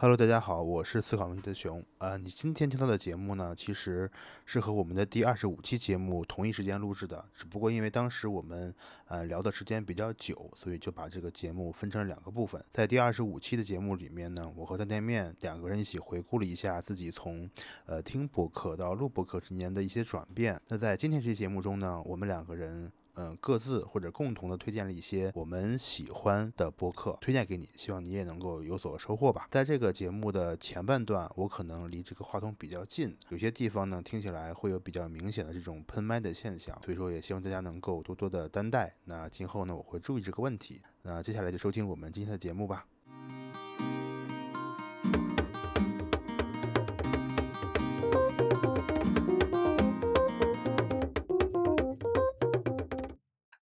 Hello，大家好，我是思考问题的熊。呃，你今天听到的节目呢，其实是和我们的第二十五期节目同一时间录制的，只不过因为当时我们呃聊的时间比较久，所以就把这个节目分成了两个部分。在第二十五期的节目里面呢，我和蛋店面两个人一起回顾了一下自己从呃听播客到录播客之间的一些转变。那在今天这期节目中呢，我们两个人。嗯，各自或者共同的推荐了一些我们喜欢的播客，推荐给你，希望你也能够有所收获吧。在这个节目的前半段，我可能离这个话筒比较近，有些地方呢听起来会有比较明显的这种喷麦的现象，所以说也希望大家能够多多的担待。那今后呢，我会注意这个问题。那接下来就收听我们今天的节目吧。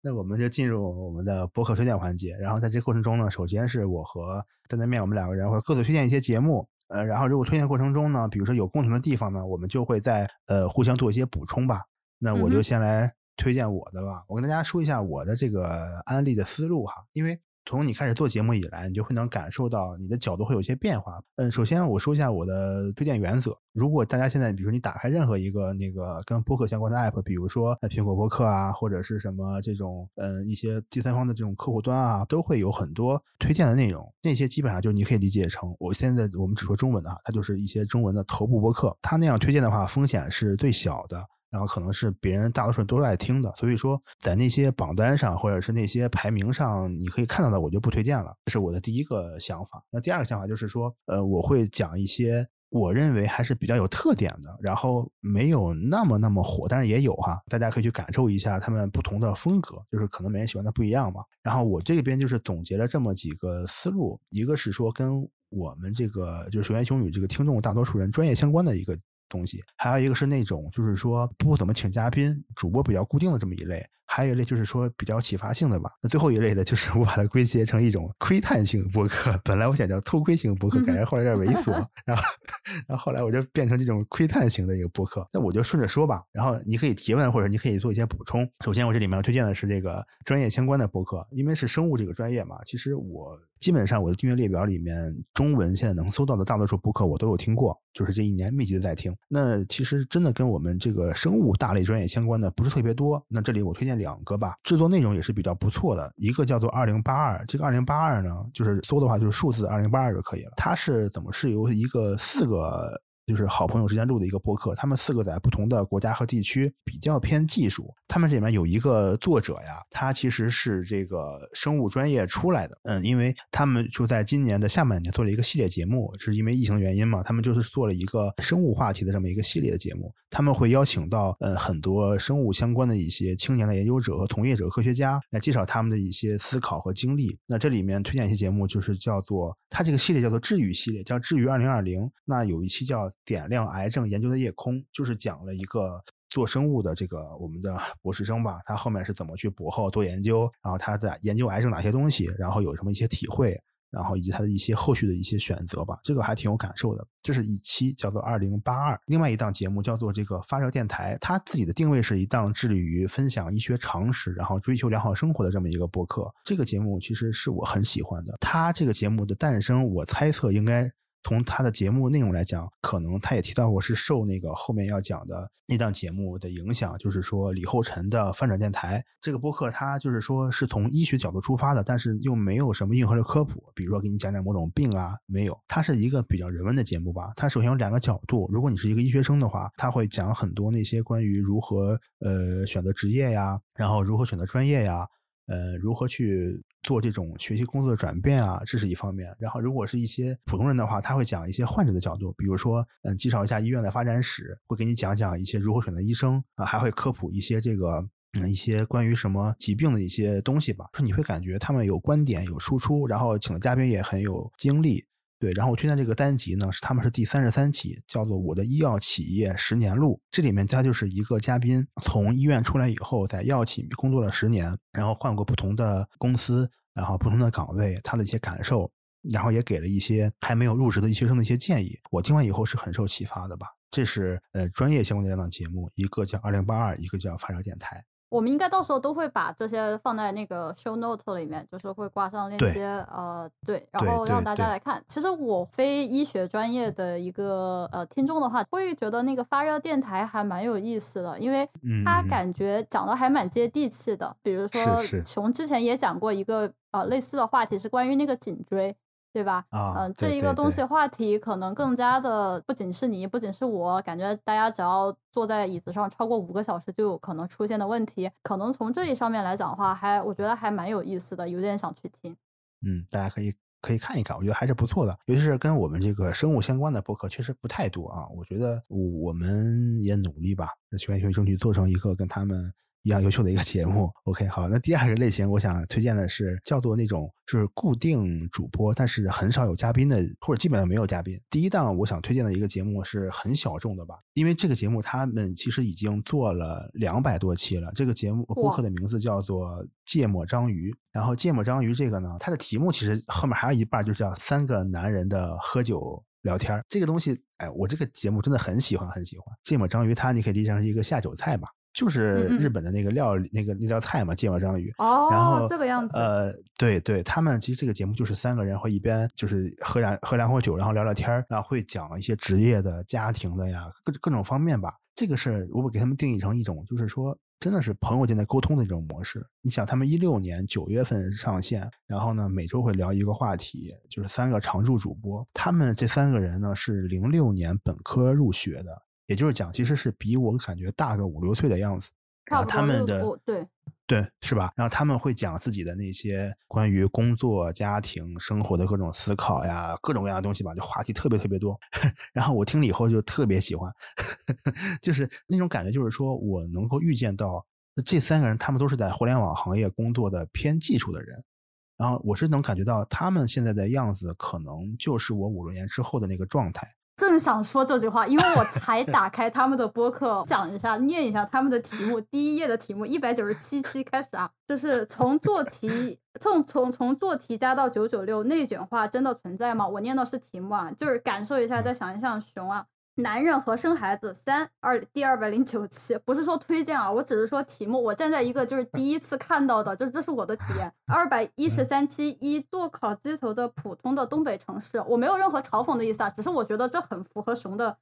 那我们就进入我们的博客推荐环节。然后在这个过程中呢，首先是我和担担面，我们两个人会各自推荐一些节目。呃，然后如果推荐过程中呢，比如说有共同的地方呢，我们就会在呃互相做一些补充吧。那我就先来推荐我的吧。我跟大家说一下我的这个安利的思路哈，因为。从你开始做节目以来，你就会能感受到你的角度会有一些变化。嗯，首先我说一下我的推荐原则。如果大家现在，比如说你打开任何一个那个跟播客相关的 app，比如说苹果播客啊，或者是什么这种嗯一些第三方的这种客户端啊，都会有很多推荐的内容。那些基本上就你可以理解成，我现在我们只说中文的哈，它就是一些中文的头部播客。它那样推荐的话，风险是最小的。然后可能是别人大多数人都爱听的，所以说在那些榜单上或者是那些排名上，你可以看到的，我就不推荐了。这是我的第一个想法。那第二个想法就是说，呃，我会讲一些我认为还是比较有特点的，然后没有那么那么火，但是也有哈，大家可以去感受一下他们不同的风格，就是可能每人喜欢的不一样嘛。然后我这边就是总结了这么几个思路，一个是说跟我们这个就是熊言熊语这个听众大多数人专业相关的一个。东西，还有一个是那种，就是说不怎么请嘉宾，主播比较固定的这么一类。还有一类就是说比较启发性的吧。那最后一类的就是我把它归结成一种窥探性博客。本来我想叫偷窥型博客，感觉后来有点猥琐。然后，然后后来我就变成这种窥探型的一个博客。那我就顺着说吧。然后你可以提问，或者你可以做一些补充。首先，我这里面要推荐的是这个专业相关的博客，因为是生物这个专业嘛。其实我基本上我的订阅列表里面，中文现在能搜到的大多数播客我都有听过，就是这一年密集的在听。那其实真的跟我们这个生物大类专业相关的不是特别多。那这里我推荐。两个吧，制作内容也是比较不错的。一个叫做二零八二，这个二零八二呢，就是搜的话就是数字二零八二就可以了。它是怎么是由一个四个。就是好朋友之间录的一个播客，他们四个在不同的国家和地区，比较偏技术。他们这里面有一个作者呀，他其实是这个生物专业出来的。嗯，因为他们就在今年的下半年做了一个系列节目，是因为疫情原因嘛，他们就是做了一个生物话题的这么一个系列的节目。他们会邀请到呃很多生物相关的一些青年的研究者和从业者、科学家来介绍他们的一些思考和经历。那这里面推荐一些节目，就是叫做他这个系列叫做治愈系列，叫治愈二零二零。那有一期叫。点亮癌症研究的夜空，就是讲了一个做生物的这个我们的 博士生吧，他后面是怎么去博后做研究，然后他在研究癌症哪些东西，然后有什么一些体会，然后以及他的一些后续的一些选择吧，这个还挺有感受的。这是一期叫做二零八二，另外一档节目叫做这个发热电台，它自己的定位是一档致力于分享医学常识，然后追求良好生活的这么一个播客。这个节目其实是我很喜欢的。它这个节目的诞生，我猜测应该。从他的节目内容来讲，可能他也提到过是受那个后面要讲的那档节目的影响，就是说李厚辰的翻转电台这个播客，它就是说是从医学角度出发的，但是又没有什么硬核的科普，比如说给你讲讲某种病啊，没有，它是一个比较人文的节目吧。它首先有两个角度，如果你是一个医学生的话，他会讲很多那些关于如何呃选择职业呀，然后如何选择专业呀。呃，如何去做这种学习工作的转变啊？这是一方面。然后，如果是一些普通人的话，他会讲一些患者的角度，比如说，嗯，介绍一下医院的发展史，会给你讲讲一些如何选择医生啊，还会科普一些这个，一些关于什么疾病的一些东西吧。就你会感觉他们有观点、有输出，然后请的嘉宾也很有经历。对，然后我推荐这个单集呢，是他们是第三十三期，叫做《我的医药企业十年路》。这里面他就是一个嘉宾，从医院出来以后，在药企工作了十年，然后换过不同的公司，然后不同的岗位，他的一些感受，然后也给了一些还没有入职的医学生的一些建议。我听完以后是很受启发的吧。这是呃专业相关的两档节目，一个叫二零八二，一个叫发烧电台。我们应该到时候都会把这些放在那个 show note 里面，就是会挂上链接，呃，对，然后让大家来看。其实我非医学专业的一个呃听众的话，会觉得那个发热电台还蛮有意思的，因为他感觉讲的还蛮接地气的。比如说熊之前也讲过一个呃类似的话题，是关于那个颈椎。对吧？啊，嗯，这一个东西话题可能更加的不仅是你，不仅是我，感觉大家只要坐在椅子上超过五个小时，就有可能出现的问题。可能从这一上面来讲的话，还我觉得还蛮有意思的，有点想去听。嗯，大家可以可以看一看，我觉得还是不错的。尤其是跟我们这个生物相关的博客，确实不太多啊。我觉得我们也努力吧，在学院学争取做成一个跟他们。一样优秀的一个节目，OK，好，那第二个类型，我想推荐的是叫做那种就是固定主播，但是很少有嘉宾的，或者基本上没有嘉宾。第一档我想推荐的一个节目是很小众的吧，因为这个节目他们其实已经做了两百多期了。这个节目播客的名字叫做《芥末章鱼》，然后《芥末章鱼》这个呢，它的题目其实后面还有一半就叫三个男人的喝酒聊天这个东西，哎，我这个节目真的很喜欢，很喜欢。芥末章鱼，它你可以理解成是一个下酒菜吧。就是日本的那个料理，那个那道菜嘛，芥末章鱼。哦，然后这个样子。呃，对对，他们其实这个节目就是三个人会一边就是喝两喝两口酒，然后聊聊天然后会讲一些职业的、家庭的呀，各各种方面吧。这个是如果给他们定义成一种，就是说真的是朋友间的沟通的一种模式。你想，他们一六年九月份上线，然后呢每周会聊一个话题，就是三个常驻主播。他们这三个人呢是零六年本科入学的。也就是讲，其实是比我感觉大个五六岁的样子，然后他们的对对是吧？然后他们会讲自己的那些关于工作、家庭、生活的各种思考呀，各种各样的东西吧，就话题特别特别多。然后我听了以后就特别喜欢，就是那种感觉，就是说我能够预见到这三个人，他们都是在互联网行业工作的偏技术的人，然后我是能感觉到他们现在的样子，可能就是我五六年之后的那个状态。正想说这句话，因为我才打开他们的播客，讲一下，念一下他们的题目。第一页的题目，一百九十七期开始啊，就是从做题，从从从做题加到九九六，内卷化真的存在吗？我念的是题目啊，就是感受一下，再想一想，熊啊。男人和生孩子三二第二百零九期，不是说推荐啊，我只是说题目。我站在一个就是第一次看到的，就是这是我的体验。二百一十三期一做烤鸡头的普通的东北城市，我没有任何嘲讽的意思啊，只是我觉得这很符合熊的。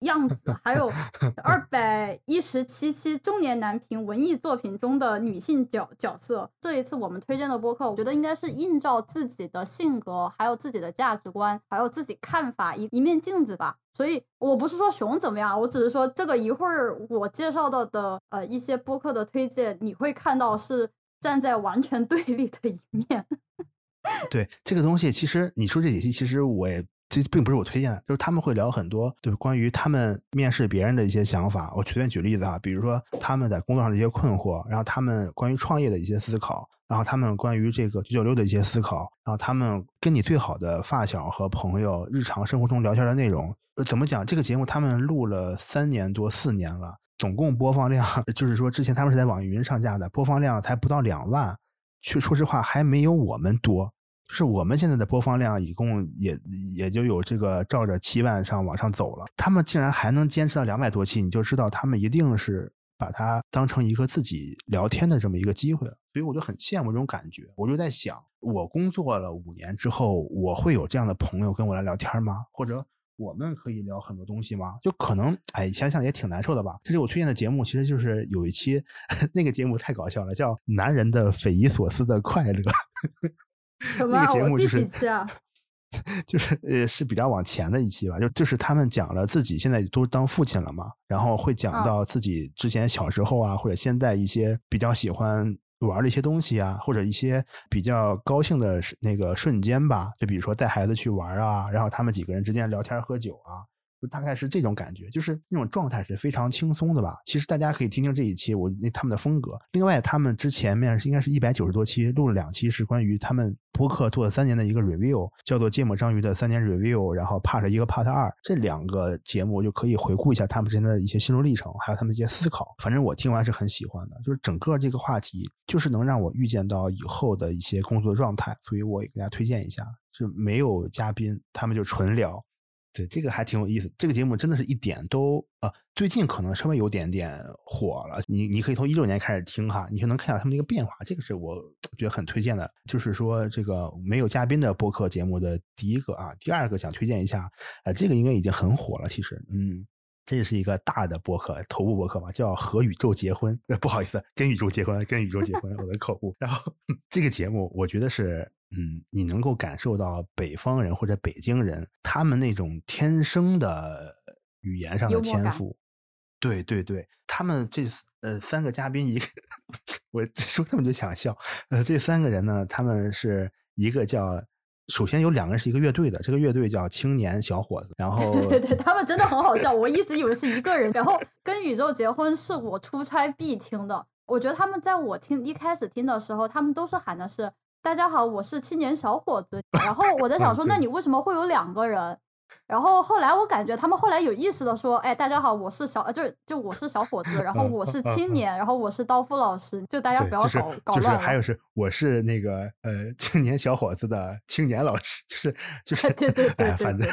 样子，还有 二百一十七期中年男频文艺作品中的女性角角色。这一次我们推荐的播客，我觉得应该是映照自己的性格，还有自己的价值观，还有自己看法一一面镜子吧。所以我不是说熊怎么样，我只是说这个一会儿我介绍到的呃一些播客的推荐，你会看到是站在完全 对立的一面。对这个东西，其实你说这几期，其实我也。这并不是我推荐的，就是他们会聊很多，就是关于他们面试别人的一些想法。我随便举例子啊，比如说他们在工作上的一些困惑，然后他们关于创业的一些思考，然后他们关于这个九九六的一些思考，然后他们跟你最好的发小和朋友日常生活中聊天的内容。呃，怎么讲？这个节目他们录了三年多四年了，总共播放量 就是说之前他们是在网易云上架的，播放量才不到两万，去说实话还没有我们多。就是我们现在的播放量，一共也也就有这个照着七万上往上走了。他们竟然还能坚持到两百多期，你就知道他们一定是把它当成一个自己聊天的这么一个机会了。所以我就很羡慕这种感觉。我就在想，我工作了五年之后，我会有这样的朋友跟我来聊天吗？或者我们可以聊很多东西吗？就可能，哎，想想也挺难受的吧。这里我推荐的节目，其实就是有一期 那个节目太搞笑了，叫《男人的匪夷所思的快乐》。什么？我第几期啊？就是呃，是比较往前的一期吧。就就是他们讲了自己现在都当父亲了嘛，然后会讲到自己之前小时候啊，或者现在一些比较喜欢玩的一些东西啊，或者一些比较高兴的那个瞬间吧。就比如说带孩子去玩啊，然后他们几个人之间聊天喝酒啊。大概是这种感觉，就是那种状态是非常轻松的吧。其实大家可以听听这一期我那他们的风格。另外，他们之前面是应该是一百九十多期，录了两期是关于他们播客做了三年的一个 review，叫做《芥末章鱼的三年 review》，然后 part 一个 part 二，这两个节目就可以回顾一下他们之间的一些心路历程，还有他们一些思考。反正我听完是很喜欢的，就是整个这个话题就是能让我预见到以后的一些工作状态，所以我也给大家推荐一下，就没有嘉宾，他们就纯聊。对，这个还挺有意思。这个节目真的是一点都呃，最近可能稍微有点点火了。你你可以从一六年开始听哈，你就能看到他们的一个变化。这个是我觉得很推荐的，就是说这个没有嘉宾的播客节目的第一个啊，第二个想推荐一下，呃，这个应该已经很火了。其实，嗯，这是一个大的播客，头部播客嘛，叫和宇宙结婚。不好意思，跟宇宙结婚，跟宇宙结婚，我的口误。然后 这个节目，我觉得是。嗯，你能够感受到北方人或者北京人他们那种天生的语言上的天赋。对对对，他们这呃三个嘉宾，一个 我说他们就想笑。呃，这三个人呢，他们是一个叫，首先有两个人是一个乐队的，这个乐队叫青年小伙子。然后对对，他们真的很好笑，我一直以为是一个人。然后 跟宇宙结婚是我出差必听的，我觉得他们在我听一开始听的时候，他们都是喊的是。大家好，我是青年小伙子。然后我在想说，那你为什么会有两个人？然后后来我感觉他们后来有意识的说，哎，大家好，我是小，呃，就就我是小伙子，然后我是青年，然后我是刀夫老师，就大家不要搞搞乱。就是还有是我是那个呃青年小伙子的青年老师，就是就是对对对，反 正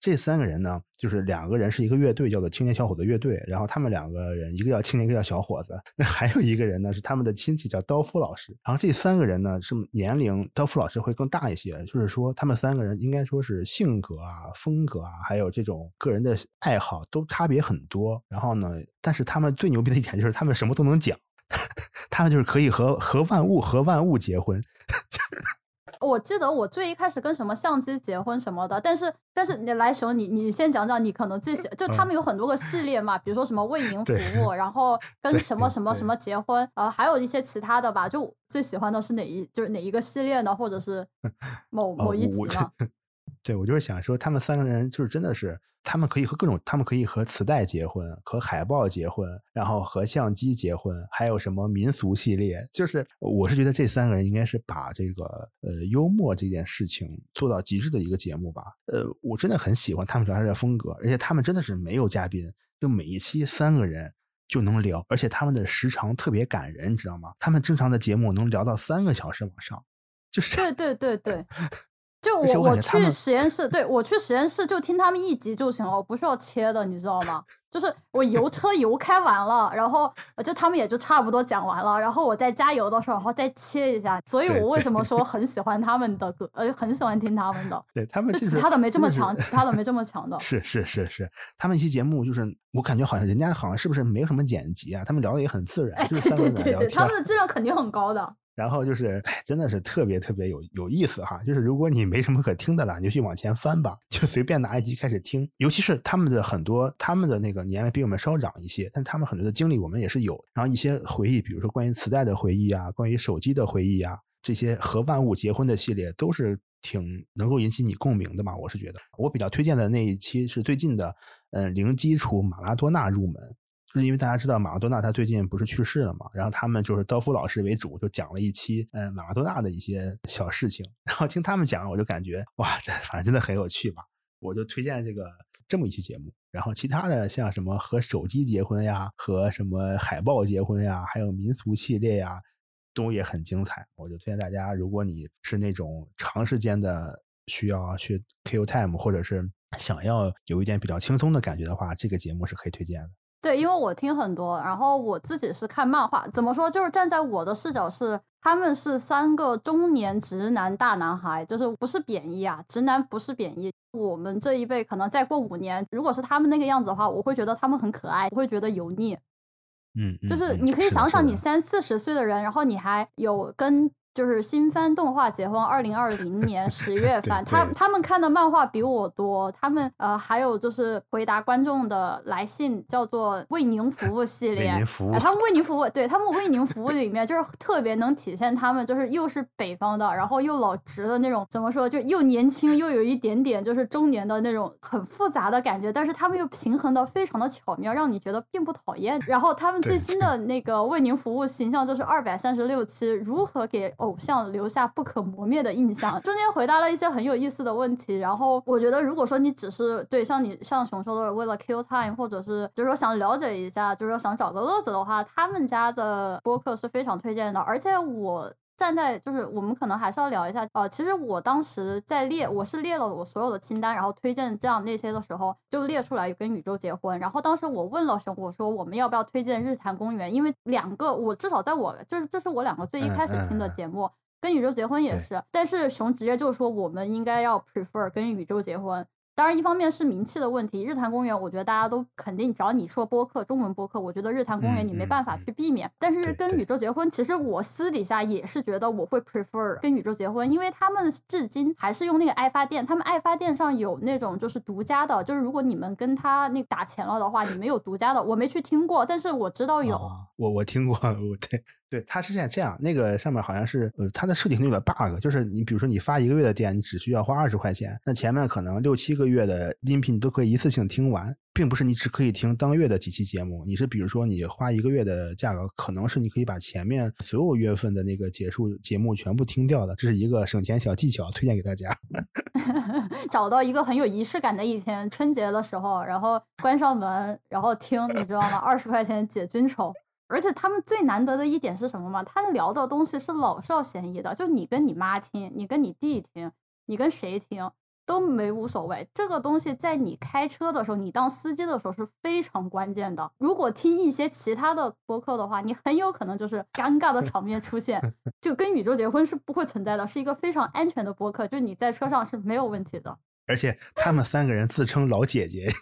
这三个人呢，就是两个人是一个乐队，叫做青年小伙子乐队，然后他们两个人一个叫青年，一个叫小伙子。那还有一个人呢是他们的亲戚叫刀夫老师，然后这三个人呢是年龄刀夫老师会更大一些，就是说他们三个人应该说是性格啊风。格啊，还有这种个人的爱好都差别很多。然后呢，但是他们最牛逼的一点就是他们什么都能讲，他们就是可以和和万物和万物结婚。我记得我最一开始跟什么相机结婚什么的，但是但是你来熊，你你先讲讲你可能最喜就他们有很多个系列嘛，比如说什么为 您服务，然后跟什么什么什么结婚，呃，还有一些其他的吧。就最喜欢的是哪一就是哪一个系列呢？或者是 某某一集呢？对，我就是想说，他们三个人就是真的是，他们可以和各种，他们可以和磁带结婚，和海报结婚，然后和相机结婚，还有什么民俗系列，就是我是觉得这三个人应该是把这个呃幽默这件事情做到极致的一个节目吧。呃，我真的很喜欢他们聊天的风格，而且他们真的是没有嘉宾，就每一期三个人就能聊，而且他们的时长特别感人，你知道吗？他们正常的节目能聊到三个小时往上，就是对对对对。就我我去实验室，对我去实验室就听他们一集就行了，我不需要切的，你知道吗？就是我油车油开完了，然后就他们也就差不多讲完了，然后我再加油的时候，然后再切一下。所以我为什么说很喜欢他们的歌，呃，很喜欢听他们的。对他们，就其他的没这么强，其他的没这么强的。是是是是，他们一期节目就是我感觉好像人家好像是不是没有什么剪辑啊？他们聊的也很自然，对对对对，他们的质量肯定很高的。然后就是，真的是特别特别有有意思哈。就是如果你没什么可听的了，你就去往前翻吧，就随便拿一集开始听。尤其是他们的很多，他们的那个年龄比我们稍长一些，但他们很多的经历我们也是有。然后一些回忆，比如说关于磁带的回忆啊，关于手机的回忆啊，这些和万物结婚的系列都是挺能够引起你共鸣的嘛。我是觉得，我比较推荐的那一期是最近的，嗯，零基础马拉多纳入门。就是因为大家知道马拉多纳他最近不是去世了嘛，然后他们就是刀夫老师为主，就讲了一期嗯马拉多纳的一些小事情，然后听他们讲，我就感觉哇，这反正真的很有趣吧，我就推荐这个这么一期节目。然后其他的像什么和手机结婚呀，和什么海报结婚呀，还有民俗系列呀，都也很精彩。我就推荐大家，如果你是那种长时间的需要去 kill time，或者是想要有一点比较轻松的感觉的话，这个节目是可以推荐的。对，因为我听很多，然后我自己是看漫画。怎么说？就是站在我的视角是，他们是三个中年直男大男孩，就是不是贬义啊，直男不是贬义。我们这一辈可能再过五年，如果是他们那个样子的话，我会觉得他们很可爱，不会觉得油腻。嗯，就是你可以想想，你三四十岁的人，然后你还有跟。就是新番动画结婚，二零二零年 十月份，他他们看的漫画比我多，他们呃还有就是回答观众的来信，叫做为您服务系列，他们为您服务，对他们为您服务里面就是特别能体现他们就是又是北方的，然后又老直的那种，怎么说就又年轻又有一点点就是中年的那种很复杂的感觉，但是他们又平衡的非常的巧妙，让你觉得并不讨厌。然后他们最新的那个为您服务形象就是二百三十六期，如何给。偶像留下不可磨灭的印象，中间回答了一些很有意思的问题。然后我觉得，如果说你只是对像你像熊说的为了 kill time，或者是就是说想了解一下，就是说想找个乐子的话，他们家的播客是非常推荐的。而且我站在就是我们可能还是要聊一下，呃，其实我当时在列，我是列了我所有的清单，然后推荐这样那些的时候，就列出来跟宇宙结婚。然后当时我问了熊，我说我们要不要推荐日坛公园？因为两个我至少在我就是这是我两个最一开始听的节目，跟宇宙结婚也是。但是熊直接就说我们应该要 prefer 跟宇宙结婚。当然，一方面是名气的问题。日坛公园，我觉得大家都肯定，只要你说播客，中文播客，我觉得日坛公园你没办法去避免。但是跟宇宙结婚，其实我私底下也是觉得我会 prefer 跟宇宙结婚，因为他们至今还是用那个爱发电，他们爱发电上有那种就是独家的，就是如果你们跟他那打钱了的话，你们有独家的。我没去听过，但是我知道有。我我听过，我对。对，它是现在这样，那个上面好像是，呃，它的设定有点 bug，就是你比如说你发一个月的电，你只需要花二十块钱，那前面可能六七个月的音频你都可以一次性听完，并不是你只可以听当月的几期节目，你是比如说你花一个月的价格，可能是你可以把前面所有月份的那个结束节目全部听掉的，这是一个省钱小技巧，推荐给大家。找到一个很有仪式感的一天，春节的时候，然后关上门，然后听，你知道吗？二十块钱解军愁。而且他们最难得的一点是什么吗？他们聊的东西是老少咸宜的，就你跟你妈听，你跟你弟听，你跟谁听都没无所谓。这个东西在你开车的时候，你当司机的时候是非常关键的。如果听一些其他的播客的话，你很有可能就是尴尬的场面出现。就跟宇宙结婚是不会存在的，是一个非常安全的播客，就你在车上是没有问题的。而且他们三个人自称老姐姐。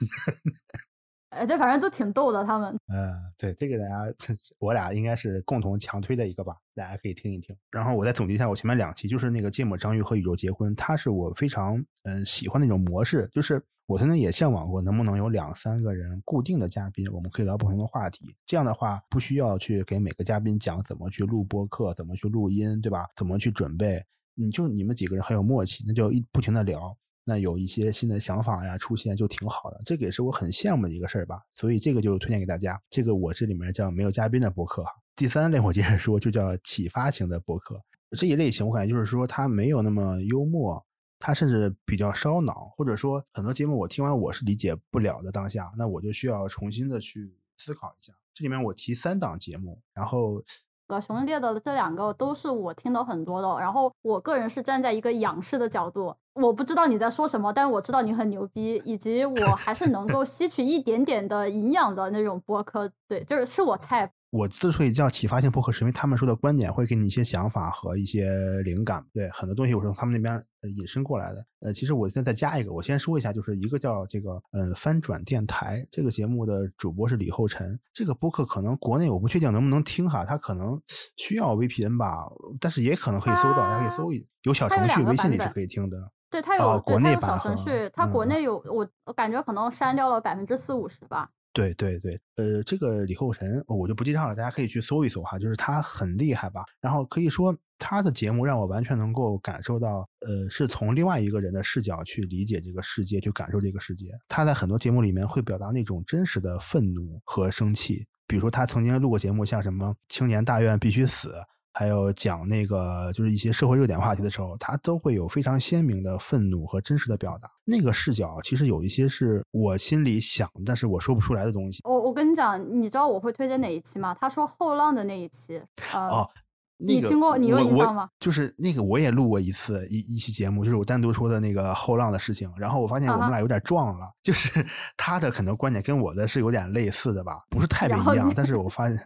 哎，对，反正都挺逗的，他们。嗯，对，这个大家，我俩应该是共同强推的一个吧，大家可以听一听。然后我再总结一下，我前面两期就是那个芥末章鱼和宇宙结婚，它是我非常嗯喜欢那种模式，就是我曾经也向往过，能不能有两三个人固定的嘉宾，我们可以聊不同的话题。这样的话，不需要去给每个嘉宾讲怎么去录播客，怎么去录音，对吧？怎么去准备？你就你们几个人很有默契，那就一不停的聊。那有一些新的想法呀出现就挺好的，这个也是我很羡慕的一个事儿吧。所以这个就推荐给大家。这个我这里面叫没有嘉宾的博客。第三类我接着说，就叫启发型的博客。这一类型我感觉就是说它没有那么幽默，它甚至比较烧脑，或者说很多节目我听完我是理解不了的当下，那我就需要重新的去思考一下。这里面我提三档节目，然后。呃，熊烈的这两个都是我听的很多的，然后我个人是站在一个仰视的角度，我不知道你在说什么，但我知道你很牛逼，以及我还是能够吸取一点点的营养的那种播客，对，就是是我菜。我之所以叫启发性播客，是因为他们说的观点会给你一些想法和一些灵感。对，很多东西我是从他们那边引申过来的。呃，其实我现在再加一个，我先说一下，就是一个叫这个嗯翻转电台这个节目的主播是李厚辰。这个播客可能国内我不确定能不能听哈，他可能需要 VPN 吧，但是也可能可以搜到，大家可以搜一有小程序，微信里是可以听的。对，它有国内小程序，它国内有我我感觉可能删掉了百分之四五十吧。对对对，呃，这个李厚辰我就不介绍了，大家可以去搜一搜哈，就是他很厉害吧。然后可以说他的节目让我完全能够感受到，呃，是从另外一个人的视角去理解这个世界，去感受这个世界。他在很多节目里面会表达那种真实的愤怒和生气，比如说他曾经录过节目，像什么“青年大院必须死”。还有讲那个就是一些社会热点话题的时候，他都会有非常鲜明的愤怒和真实的表达。那个视角其实有一些是我心里想，但是我说不出来的东西。我我跟你讲，你知道我会推荐哪一期吗？他说后浪的那一期。哦，你听过？你有印象吗？就是那个我也录过一次一一期节目，就是我单独说的那个后浪的事情。然后我发现我们俩有点撞了，就是 他的很多观点跟我的是有点类似的吧，不是 太不一样。但是我发现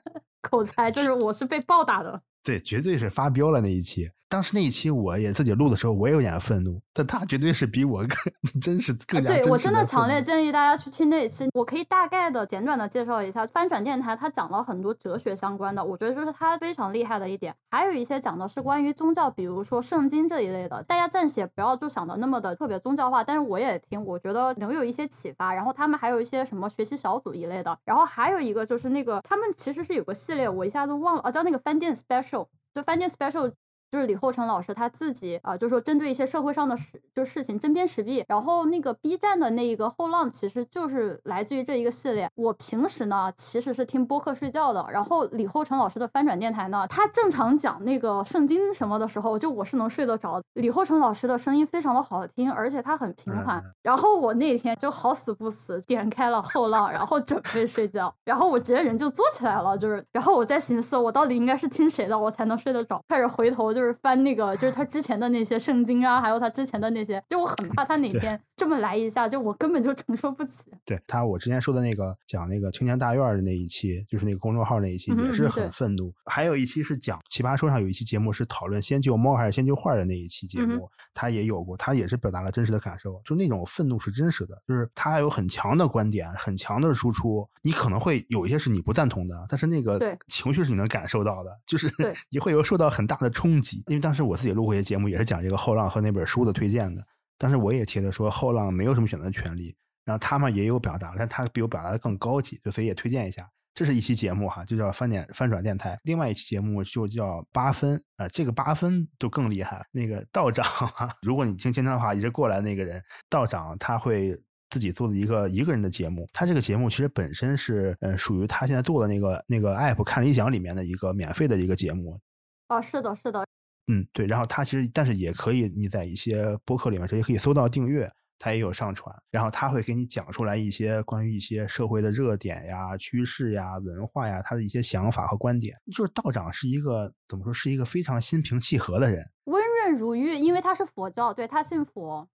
口才就是我是被暴打的。对，绝对是发飙了那一期。当时那一期我也自己录的时候，我也有点愤怒，但他绝对是比我更 真实、更加对我真的强烈建议大家去听那一期。我可以大概的、简短的介绍一下翻转电台，他讲了很多哲学相关的，我觉得这是他非常厉害的一点。还有一些讲的是关于宗教，比如说圣经这一类的，大家暂且不要就想的那么的特别宗教化。但是我也听，我觉得能有一些启发。然后他们还有一些什么学习小组一类的。然后还有一个就是那个他们其实是有个系列，我一下子忘了啊，叫那个饭店 special。就饭店 special。就是李厚成老师他自己啊，就是说针对一些社会上的事，就事情针砭时弊。然后那个 B 站的那一个后浪，其实就是来自于这一个系列。我平时呢其实是听播客睡觉的，然后李厚成老师的翻转电台呢，他正常讲那个圣经什么的时候，就我是能睡得着。李厚成老师的声音非常的好听，而且他很平缓。然后我那天就好死不死点开了后浪，然后准备睡觉，然后我直接人就坐起来了，就是，然后我在寻思我到底应该是听谁的我才能睡得着，开始回头。就是翻那个，就是他之前的那些圣经啊，还有他之前的那些，就我很怕他哪天这么来一下，就我根本就承受不起。对他，我之前说的那个讲那个青年大院的那一期，就是那个公众号那一期，也是很愤怒。还有一期是讲奇葩说上有一期节目是讨论先救猫还是先救坏的那一期节目，他也有过，他也是表达了真实的感受，就那种愤怒是真实的，就是他还有很强的观点，很强的输出，你可能会有一些是你不赞同的，但是那个情绪是你能感受到的，就是 你会有受到很大的冲击。因为当时我自己录过一些节目，也是讲这个后浪和那本书的推荐的，当时我也提的说后浪没有什么选择权利，然后他们也有表达，但他比我表达的更高级，就所以也推荐一下。这是一期节目哈，就叫翻点翻转电台。另外一期节目就叫八分啊，这个八分就更厉害。那个道长，如果你听今天的话一直过来那个人，道长他会自己做的一个一个人的节目。他这个节目其实本身是嗯属于他现在做的那个那个 app 看理想里面的一个免费的一个节目。哦，是的，是的。嗯，对。然后他其实但是也可以你在一些播客里面直接可以搜到订阅。他也有上传，然后他会给你讲出来一些关于一些社会的热点呀、趋势呀、文化呀，他的一些想法和观点。就是道长是一个怎么说，是一个非常心平气和的人，温润如玉，因为他是佛教，对他信佛。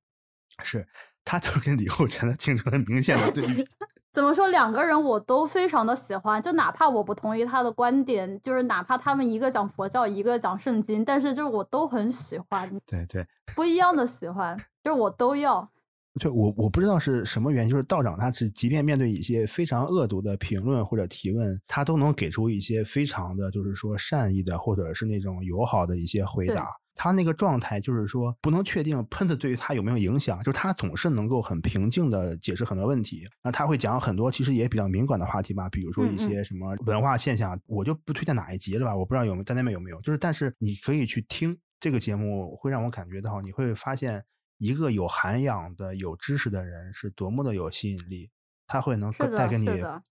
是他就是跟李厚辰的形成了明显的对比。怎么说，两个人我都非常的喜欢，就哪怕我不同意他的观点，就是哪怕他们一个讲佛教，一个讲圣经，但是就是我都很喜欢。对对，不一样的喜欢，就是我都要。对我我不知道是什么原因，就是道长他是即便面对一些非常恶毒的评论或者提问，他都能给出一些非常的就是说善意的或者是那种友好的一些回答。他那个状态就是说不能确定喷子对于他有没有影响，就是他总是能够很平静的解释很多问题。那他会讲很多其实也比较敏感的话题吧，比如说一些什么文化现象，我就不推荐哪一集了吧，我不知道有没有在那边有没有。就是但是你可以去听这个节目，会让我感觉到你会发现。一个有涵养的、有知识的人是多么的有吸引力，他会能带给你，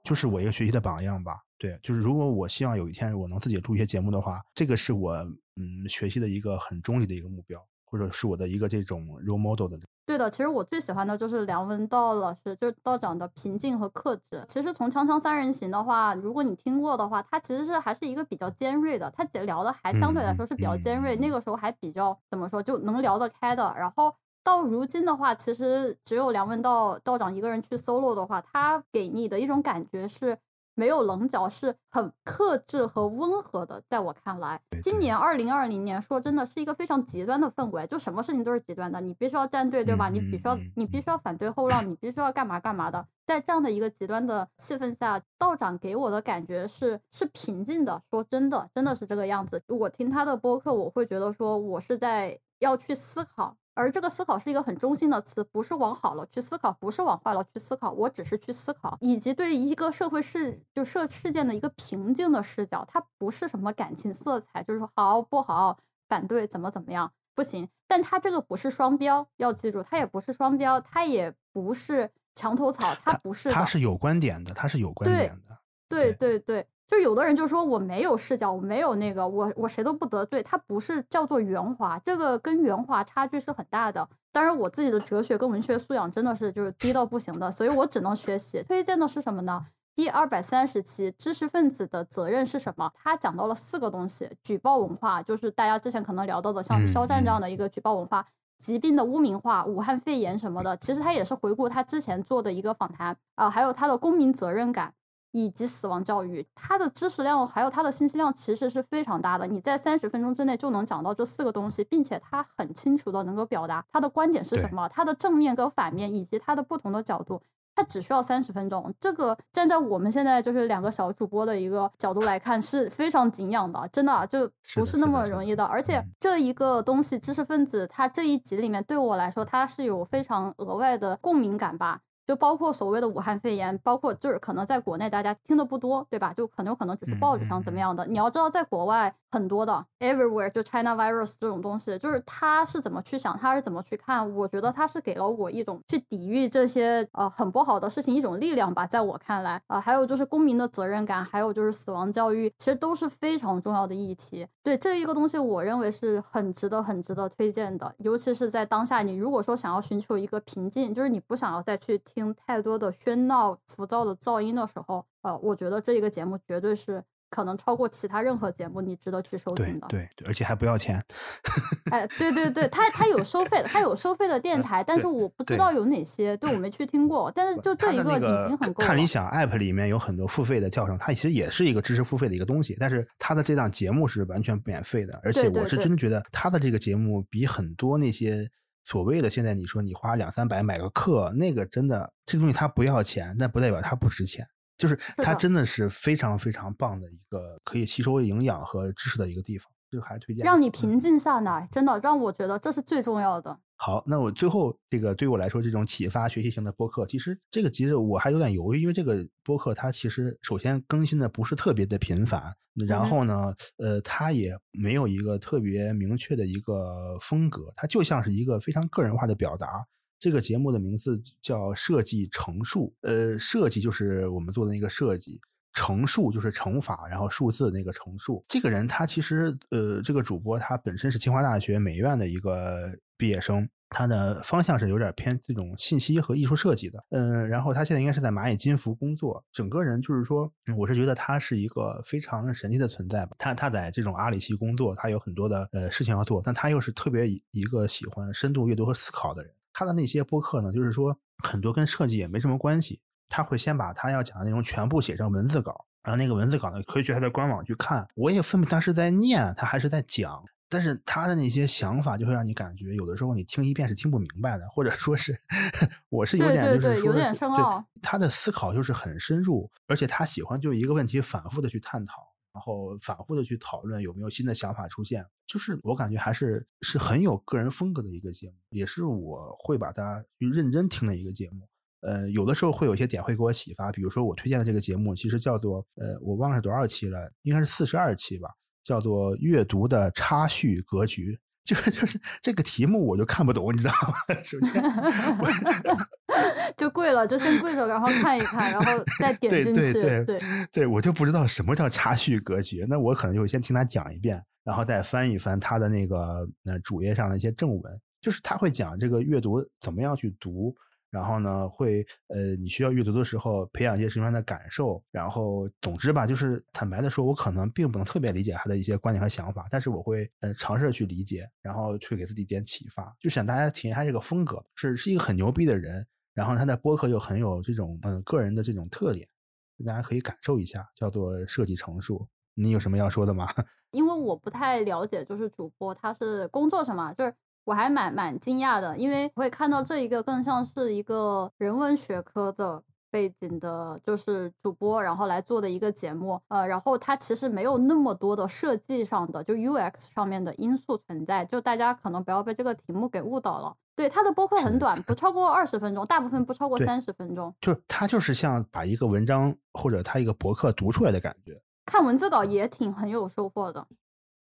就是我一个学习的榜样吧。对，就是如果我希望有一天我能自己录一些节目的话，这个是我嗯学习的一个很中立的一个目标，或者是我的一个这种 role model 的。对的，其实我最喜欢的就是梁文道老师，就是道长的平静和克制。其实从《锵锵三人行》的话，如果你听过的话，他其实是还是一个比较尖锐的，他聊的还相对来说是比较尖锐，那个时候还比较怎么说就能聊得开的，然后。到如今的话，其实只有梁文道道长一个人去 solo 的话，他给你的一种感觉是没有棱角，是很克制和温和的。在我看来，今年二零二零年，说真的是一个非常极端的氛围，就什么事情都是极端的。你必须要站队，对吧？你必须要，你必须要反对后浪，你必须要干嘛干嘛的。在这样的一个极端的气氛下，道长给我的感觉是是平静的。说真的，真的是这个样子。我听他的播客，我会觉得说我是在要去思考。而这个思考是一个很中心的词，不是往好了去思考，不是往坏了去思考，我只是去思考，以及对一个社会事就社事件的一个平静的视角，它不是什么感情色彩，就是说好不好，反对怎么怎么样不行，但它这个不是双标，要记住，它也不是双标，它也不是墙头草，它不是，它是有观点的，它是有观点的，对。对对。就有的人就说我没有视角，我没有那个，我我谁都不得罪。他不是叫做圆滑，这个跟圆滑差距是很大的。当然，我自己的哲学跟文学素养真的是就是低到不行的，所以我只能学习。推荐的是什么呢？第二百三十期，知识分子的责任是什么？他讲到了四个东西：举报文化，就是大家之前可能聊到的，像是肖战这样的一个举报文化；疾病的污名化，武汉肺炎什么的。其实他也是回顾他之前做的一个访谈啊，还有他的公民责任感。以及死亡教育，它的知识量还有它的信息量其实是非常大的。你在三十分钟之内就能讲到这四个东西，并且他很清楚的能够表达他的观点是什么，他的正面跟反面以及他的不同的角度，他只需要三十分钟。这个站在我们现在就是两个小主播的一个角度来看是非常敬仰的，真的就不是那么容易的。而且这一个东西，知识分子他这一集里面对我来说，他是有非常额外的共鸣感吧。就包括所谓的武汉肺炎，包括就是可能在国内大家听的不多，对吧？就很有可能只是报纸上怎么样的。你要知道，在国外很多的 everywhere 就 China virus 这种东西，就是他是怎么去想，他是怎么去看。我觉得他是给了我一种去抵御这些呃很不好的事情一种力量吧。在我看来啊，还有就是公民的责任感，还有就是死亡教育，其实都是非常重要的议题。对这一个东西，我认为是很值得、很值得推荐的。尤其是在当下，你如果说想要寻求一个平静，就是你不想要再去。听太多的喧闹、浮躁的噪音的时候，呃，我觉得这一个节目绝对是可能超过其他任何节目你值得去收听的。对，对而且还不要钱。哎，对对对，它它有收费的，它有收费的电台，但是我不知道有哪些，对我没去听过。但是就这一个已经很够了。看理想 App 里面有很多付费的教程，它其实也是一个知识付费的一个东西，但是它的这档节目是完全免费的，而且我是真觉得它的这个节目比很多那些所谓的现在你说你花两三百买个课，那个真的这个东西它不要钱，但不代表它不值钱。就是它真的是非常非常棒的一个可以吸收营养和知识的一个地方，这个还是推荐。让你嗯平静下来，真的让我觉得这是最重要的。好，那我最后这个对我来说，这种启发学习型的播客，其实这个其实我还有点犹豫，因为这个播客它其实首先更新的不是特别的频繁，然后呢，呃，它也没有一个特别明确的一个风格，它就像是一个非常个人化的表达。这个节目的名字叫设计乘数，呃，设计就是我们做的那个设计，乘数就是乘法，然后数字那个乘数。这个人他其实呃，这个主播他本身是清华大学美院的一个毕业生，他的方向是有点偏这种信息和艺术设计的。嗯，然后他现在应该是在蚂蚁金服工作，整个人就是说，我是觉得他是一个非常神奇的存在吧。他他在这种阿里系工作，他有很多的呃事情要做，但他又是特别一个喜欢深度阅读和思考的人。他的那些播客呢，就是说很多跟设计也没什么关系，他会先把他要讲的内容全部写成文字稿，然后那个文字稿呢，可以去他的官网去看。我也分不清他是在念，他还是在讲。但是他的那些想法就会让你感觉，有的时候你听一遍是听不明白的，或者说是 我是有点就是说是对深奥他的思考就是很深入，而且他喜欢就一个问题反复的去探讨，然后反复的去讨论有没有新的想法出现。就是我感觉还是是很有个人风格的一个节目，也是我会把它去认真听的一个节目。呃，有的时候会有一些点会给我启发，比如说我推荐的这个节目，其实叫做呃，我忘了是多少期了，应该是四十二期吧，叫做阅读的插叙格局。就是就是这个题目我就看不懂，你知道吗？首先，我就跪了，就先跪着，然后看一看，然后再点进去。对对对对我就不知道什么叫插叙格局，那我可能就先听他讲一遍，然后再翻一翻他的那个呃主页上的一些正文，就是他会讲这个阅读怎么样去读，然后呢会呃你需要阅读的时候培养一些什么样的感受，然后总之吧，就是坦白的说，我可能并不能特别理解他的一些观点和想法，但是我会呃尝试着去理解，然后去给自己一点启发，就想大家体验他这个风格，是是一个很牛逼的人。然后他的播客又很有这种嗯个人的这种特点，大家可以感受一下，叫做设计成熟。你有什么要说的吗？因为我不太了解，就是主播他是工作什么，就是我还蛮蛮惊讶的，因为会看到这一个更像是一个人文学科的背景的，就是主播，然后来做的一个节目，呃，然后它其实没有那么多的设计上的，就 UX 上面的因素存在，就大家可能不要被这个题目给误导了。对，他的播客很短，不超过二十分钟，大部分不超过对三十分钟。就他就是像把一个文章或者他一个博客读出来的感觉。看文字稿也挺很有收获的。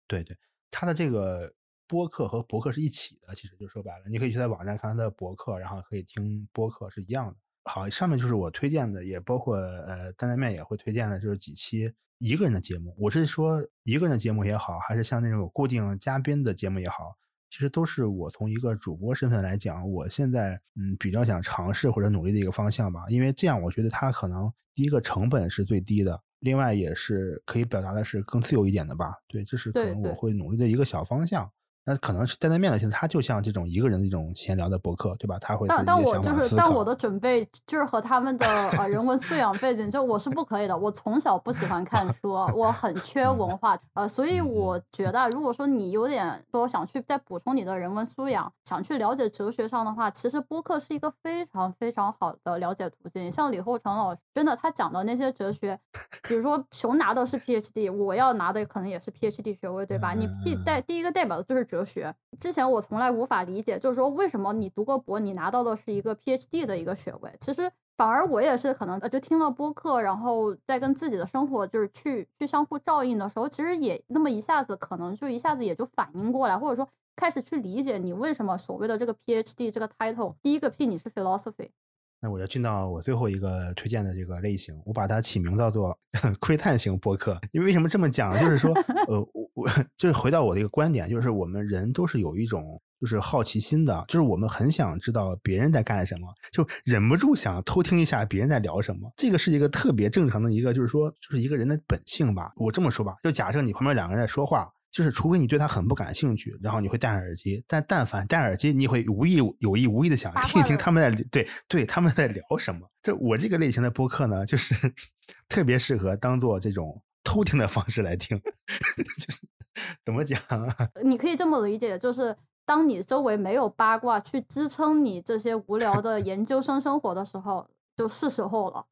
对对，他的这个播客和博客是一起的，其实就说白了，你可以去在网站看他的博客，然后可以听播客是一样的。好，上面就是我推荐的，也包括呃担担面也会推荐的，就是几期一个人的节目。我是说一个人的节目也好，还是像那种有固定嘉宾的节目也好，其实都是我从一个主播身份来讲，我现在嗯比较想尝试或者努力的一个方向吧。因为这样，我觉得它可能第一个成本是最低的，另外也是可以表达的是更自由一点的吧。对，这是可能我会努力的一个小方向。那可能是担担面的，现在它就像这种一个人的一种闲聊的博客，对吧？他会但但我就是但我的准备就是和他们的呃人文素养背景，就我是不可以的。我从小不喜欢看书，我很缺文化，呃，所以我觉得，如果说你有点说想去再补充你的人文素养，想去了解哲学上的话，其实播客是一个非常非常好的了解途径。像李厚成老师，真的他讲的那些哲学，比如说熊拿的是 PhD，我要拿的可能也是 PhD 学位，对吧？你第代第一个代表的就是哲学。之前我从来无法理解，就是说为什么你读个博，你拿到的是一个 PhD 的一个学位，其实反而我也是可能呃就听了播客，然后再跟自己的生活就是去去相互照应的时候，其实也那么一下子可能就一下子也就反应过来，或者说开始去理解你为什么所谓的这个 PhD 这个 title，第一个 P 你是 philosophy。那我要进到我最后一个推荐的这个类型，我把它起名叫做 窥探型播客。因为为什么这么讲？就是说，呃，我我就是回到我的一个观点，就是我们人都是有一种就是好奇心的，就是我们很想知道别人在干什么，就忍不住想偷听一下别人在聊什么。这个是一个特别正常的一个，就是说，就是一个人的本性吧。我这么说吧，就假设你旁边两个人在说话。就是，除非你对他很不感兴趣，然后你会戴上耳机。但但凡戴耳机，你会无意有意无意的想听一听他们在对对他们在聊什么。这我这个类型的播客呢，就是 特别适合当做这种偷听的方式来听。就是怎么讲啊？你可以这么理解，就是当你周围没有八卦去支撑你这些无聊的研究生生活的时候，就是时候了。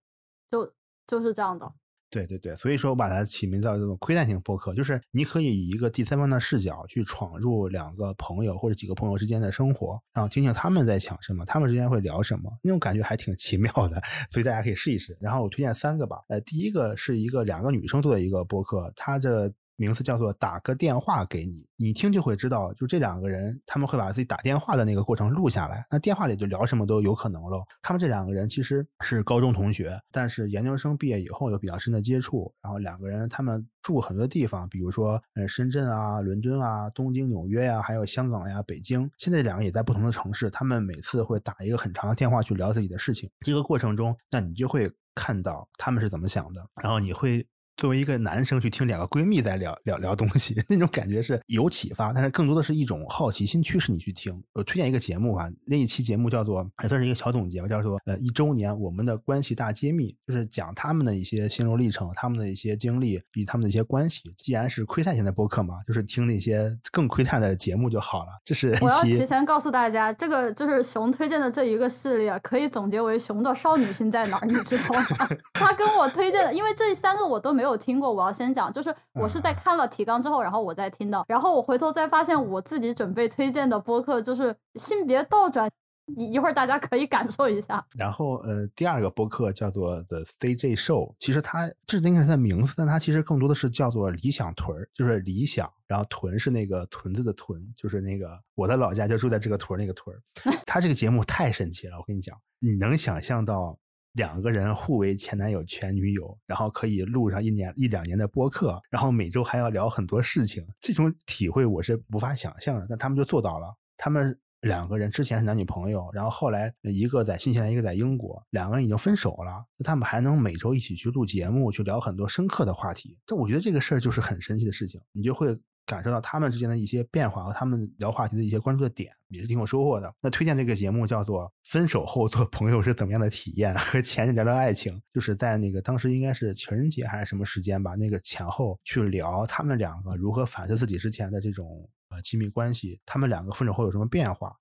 就就是这样的。对对对，所以说我把它起名叫这种窥探型播客，就是你可以以一个第三方的视角去闯入两个朋友或者几个朋友之间的生活，然后听听他们在想什么，他们之间会聊什么，那种感觉还挺奇妙的，所以大家可以试一试。然后我推荐三个吧，呃，第一个是一个两个女生做的一个播客，它的。名字叫做打个电话给你，你听就会知道，就这两个人他们会把自己打电话的那个过程录下来，那电话里就聊什么都有可能了。他们这两个人其实是高中同学，但是研究生毕业以后有比较深的接触，然后两个人他们住很多地方，比如说呃深圳啊、伦敦啊、东京、纽约呀，还有香港呀、北京。现在两个也在不同的城市，他们每次会打一个很长的电话去聊自己的事情。这个过程中，那你就会看到他们是怎么想的，然后你会。作为一个男生去听两个闺蜜在聊聊聊东西，那种感觉是有启发，但是更多的是一种好奇心驱使你去听。我推荐一个节目吧，那一期节目叫做还算是一个小总结吧，叫做呃一周年我们的关系大揭秘，就是讲他们的一些心路历程，他们的一些经历以及他们的一些关系。既然是窥探型的播客嘛，就是听那些更窥探的节目就好了。这是我要提前告诉大家，这个就是熊推荐的这一个系列，可以总结为熊的少女心在哪儿，你知道吗？他跟我推荐的，因为这三个我都没有。有听过，我要先讲，就是我是在看了提纲之后，然后我再听的，然后我回头再发现我自己准备推荐的播客就是性别倒转，一一会儿大家可以感受一下。然后呃，第二个播客叫做 The CJ Show，其实它这应该是它的名字，但它其实更多的是叫做理想屯儿，就是理想，然后屯是那个屯子的屯，就是那个我的老家就住在这个屯那个屯儿。它这个节目太神奇了，我跟你讲，你能想象到。两个人互为前男友、前女友，然后可以录上一年、一两年的播客，然后每周还要聊很多事情，这种体会我是无法想象的。但他们就做到了。他们两个人之前是男女朋友，然后后来一个在新西兰，一个在英国，两个人已经分手了。他们还能每周一起去录节目，去聊很多深刻的话题。这我觉得这个事儿就是很神奇的事情，你就会。感受到他们之间的一些变化和他们聊话题的一些关注的点，也是挺有收获的。那推荐这个节目叫做《分手后做朋友是怎么样的体验》，和前任聊聊爱情，就是在那个当时应该是情人节还是什么时间吧，那个前后去聊他们两个如何反思自己之前的这种呃亲密关系，他们两个分手后有什么变化。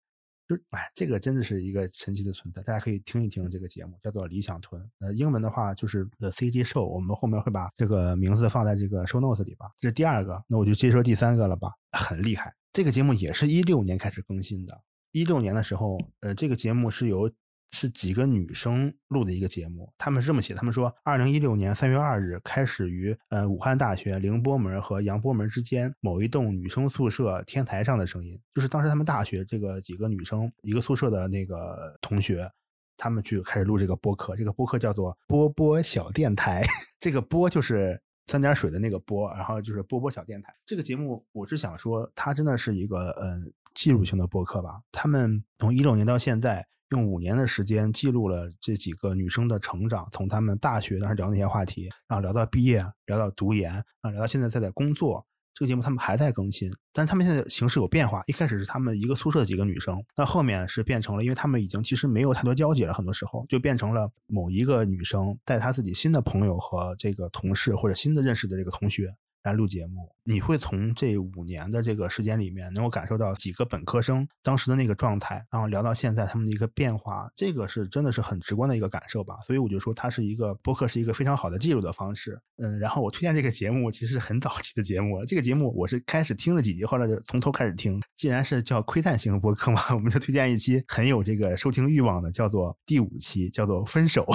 就哎，这个真的是一个神奇的存在，大家可以听一听这个节目，叫做《理想屯》。呃，英文的话就是 The CG Show，我们后面会把这个名字放在这个 Show Notes 里吧。这是第二个，那我就接着说第三个了吧。很厉害，这个节目也是一六年开始更新的。一六年的时候，呃，这个节目是由。是几个女生录的一个节目，他们是这么写，他们说，二零一六年三月二日开始于呃武汉大学凌波门和杨波门之间某一栋女生宿舍天台上的声音，就是当时他们大学这个几个女生一个宿舍的那个同学，他们去开始录这个播客，这个播客叫做波波小电台，这个波就是三点水的那个波，然后就是波波小电台。这个节目我是想说，它真的是一个嗯记录性的播客吧，他们从一六年到现在。用五年的时间记录了这几个女生的成长，从她们大学当时聊那些话题，然后聊到毕业，聊到读研，啊，聊到现在在在工作。这个节目他们还在更新，但是他们现在形式有变化。一开始是他们一个宿舍几个女生，那后面是变成了，因为他们已经其实没有太多交集了，很多时候就变成了某一个女生带她自己新的朋友和这个同事或者新的认识的这个同学。来录节目，你会从这五年的这个时间里面，能够感受到几个本科生当时的那个状态，然后聊到现在他们的一个变化，这个是真的是很直观的一个感受吧。所以我就说，它是一个播客，是一个非常好的记录的方式。嗯，然后我推荐这个节目，其实是很早期的节目了。这个节目我是开始听了几集，后来就从头开始听。既然是叫窥探型播客嘛，我们就推荐一期很有这个收听欲望的，叫做第五期，叫做分手。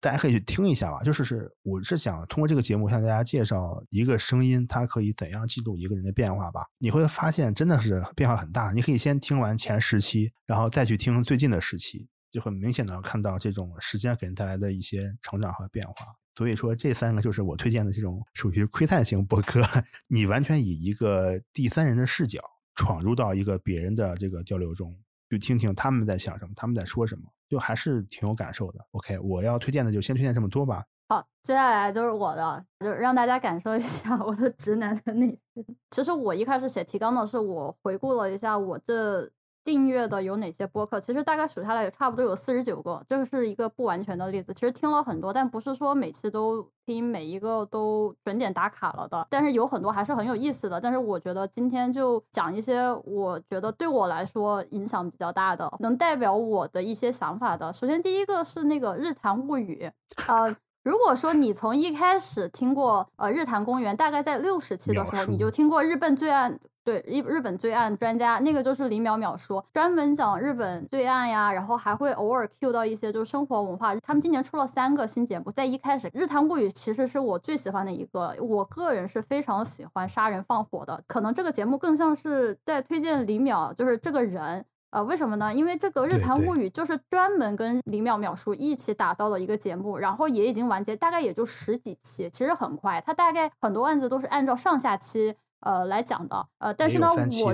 大家可以去听一下吧，就是是，我是想通过这个节目向大家介绍一个声音，它可以怎样记录一个人的变化吧。你会发现真的是变化很大。你可以先听完前十期，然后再去听最近的十期。就很明显的看到这种时间给人带来的一些成长和变化。所以说，这三个就是我推荐的这种属于窥探型博客，你完全以一个第三人的视角闯入到一个别人的这个交流中，就听听他们在想什么，他们在说什么，就还是挺有感受的。OK，我要推荐的就先推荐这么多吧。好，接下来就是我的，就让大家感受一下我的直男的内心。其实我一开始写提纲的是，我回顾了一下我这。订阅的有哪些播客？其实大概数下来也差不多有四十九个，这个是一个不完全的例子。其实听了很多，但不是说每期都听，每一个都准点打卡了的。但是有很多还是很有意思的。但是我觉得今天就讲一些我觉得对我来说影响比较大的，能代表我的一些想法的。首先第一个是那个《日谈物语》，呃，如果说你从一开始听过呃《日坛公园》，大概在六十期的时候，你就听过日本罪案。对日日本罪案专家，那个就是李淼淼说，专门讲日本罪案呀，然后还会偶尔 Q 到一些就是生活文化。他们今年出了三个新节目，在一开始，《日谈物语》其实是我最喜欢的一个，我个人是非常喜欢杀人放火的。可能这个节目更像是在推荐李淼，就是这个人。呃，为什么呢？因为这个《日谈物语》就是专门跟李淼淼叔一起打造的一个节目，然后也已经完结，大概也就十几期，其实很快。他大概很多案子都是按照上下期。呃，来讲的，呃，但是呢，我，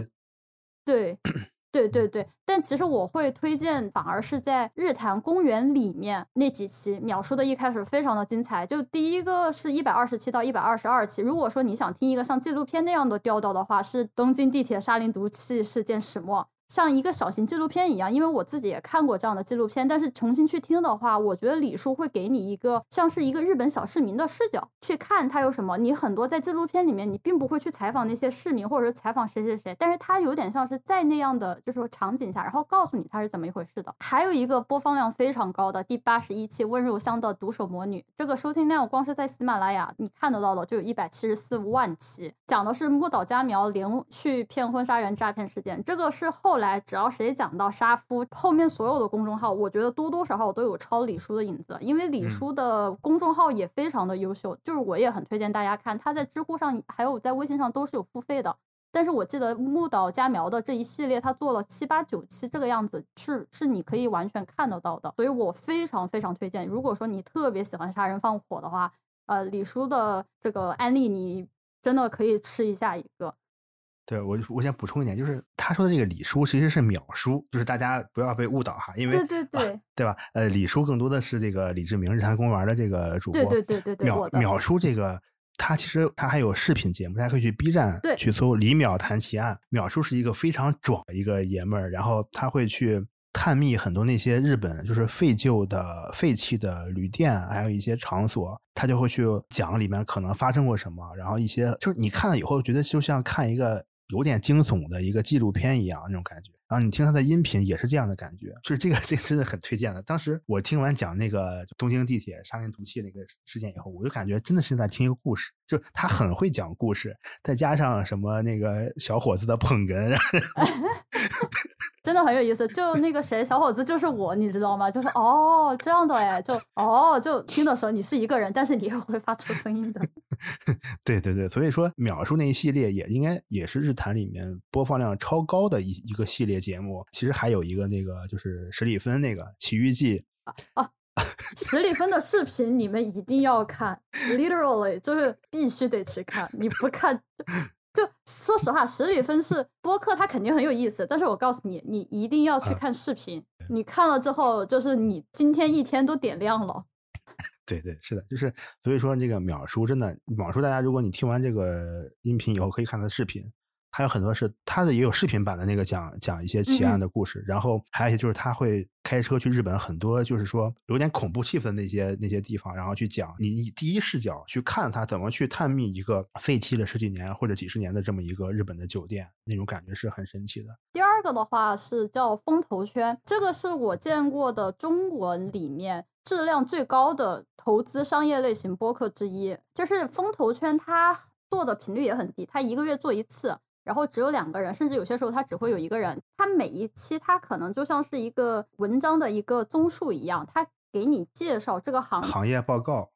对，对对对，但其实我会推荐，反而是在日坛公园里面那几期，描述的一开始非常的精彩。就第一个是一百二十七到一百二十二期，如果说你想听一个像纪录片那样的调调的话，是东京地铁沙林毒气事件始末。像一个小型纪录片一样，因为我自己也看过这样的纪录片，但是重新去听的话，我觉得李叔会给你一个像是一个日本小市民的视角去看他有什么。你很多在纪录片里面，你并不会去采访那些市民，或者说采访谁谁谁，但是他有点像是在那样的就是说场景下，然后告诉你他是怎么一回事的。还有一个播放量非常高的第八十一期温柔乡的毒手魔女，这个收听量光是在喜马拉雅你看得到的就有一百七十四万期，讲的是木岛佳苗连续骗婚杀人诈骗事件，这个是后。来，只要谁讲到杀夫，后面所有的公众号，我觉得多多少少都有抄李叔的影子，因为李叔的公众号也非常的优秀，就是我也很推荐大家看，他在知乎上还有在微信上都是有付费的。但是我记得木岛佳苗的这一系列，他做了七八九期这个样子，是是你可以完全看得到的，所以我非常非常推荐。如果说你特别喜欢杀人放火的话，呃，李叔的这个案例你真的可以吃一下一个。对我，我想补充一点，就是他说的这个李叔其实是淼叔，就是大家不要被误导哈，因为对对对，对吧？呃，李叔更多的是这个李志明日坛公园的这个主播，对对对对对。淼淼叔这个他其实他还有视频节目，大家可以去 B 站去搜李淼谈奇案。淼叔是一个非常壮的一个爷们儿，然后他会去探秘很多那些日本就是废旧的废弃的旅店，还有一些场所，他就会去讲里面可能发生过什么，然后一些就是你看了以后觉得就像看一个。有点惊悚的一个纪录片一样那种感觉，然后你听他的音频也是这样的感觉，就是这个这个真的很推荐的。当时我听完讲那个东京地铁杀人毒气那个事件以后，我就感觉真的是在听一个故事，就他很会讲故事，再加上什么那个小伙子的捧哏。真的很有意思，就那个谁，小伙子就是我，你知道吗？就是哦，这样的哎，就哦，就听的时候你是一个人，但是你也会发出声音的。对对对，所以说秒数那一系列也应该也是日坛里面播放量超高的一一个系列节目。其实还有一个那个就是史蒂芬那个《奇遇记》啊，史蒂芬的视频你们一定要看，literally 就是必须得去看，你不看。就说实话，十里芬是播客，它肯定很有意思。但是我告诉你，你一定要去看视频。你看了之后，就是你今天一天都点亮了。对对，是的，就是所以说这个秒叔真的秒叔，大家如果你听完这个音频以后，可以看他的视频。还有很多是他的也有视频版的那个讲讲一些奇案的故事，然后还有一些就是他会开车去日本很多就是说有点恐怖气氛的那些那些地方，然后去讲你以第一视角去看他怎么去探秘一个废弃了十几年或者几十年的这么一个日本的酒店，那种感觉是很神奇的。第二个的话是叫风投圈，这个是我见过的中文里面质量最高的投资商业类型播客之一，就是风投圈，它做的频率也很低，它一个月做一次。然后只有两个人，甚至有些时候他只会有一个人。他每一期他可能就像是一个文章的一个综述一样，他给你介绍这个行行业报告，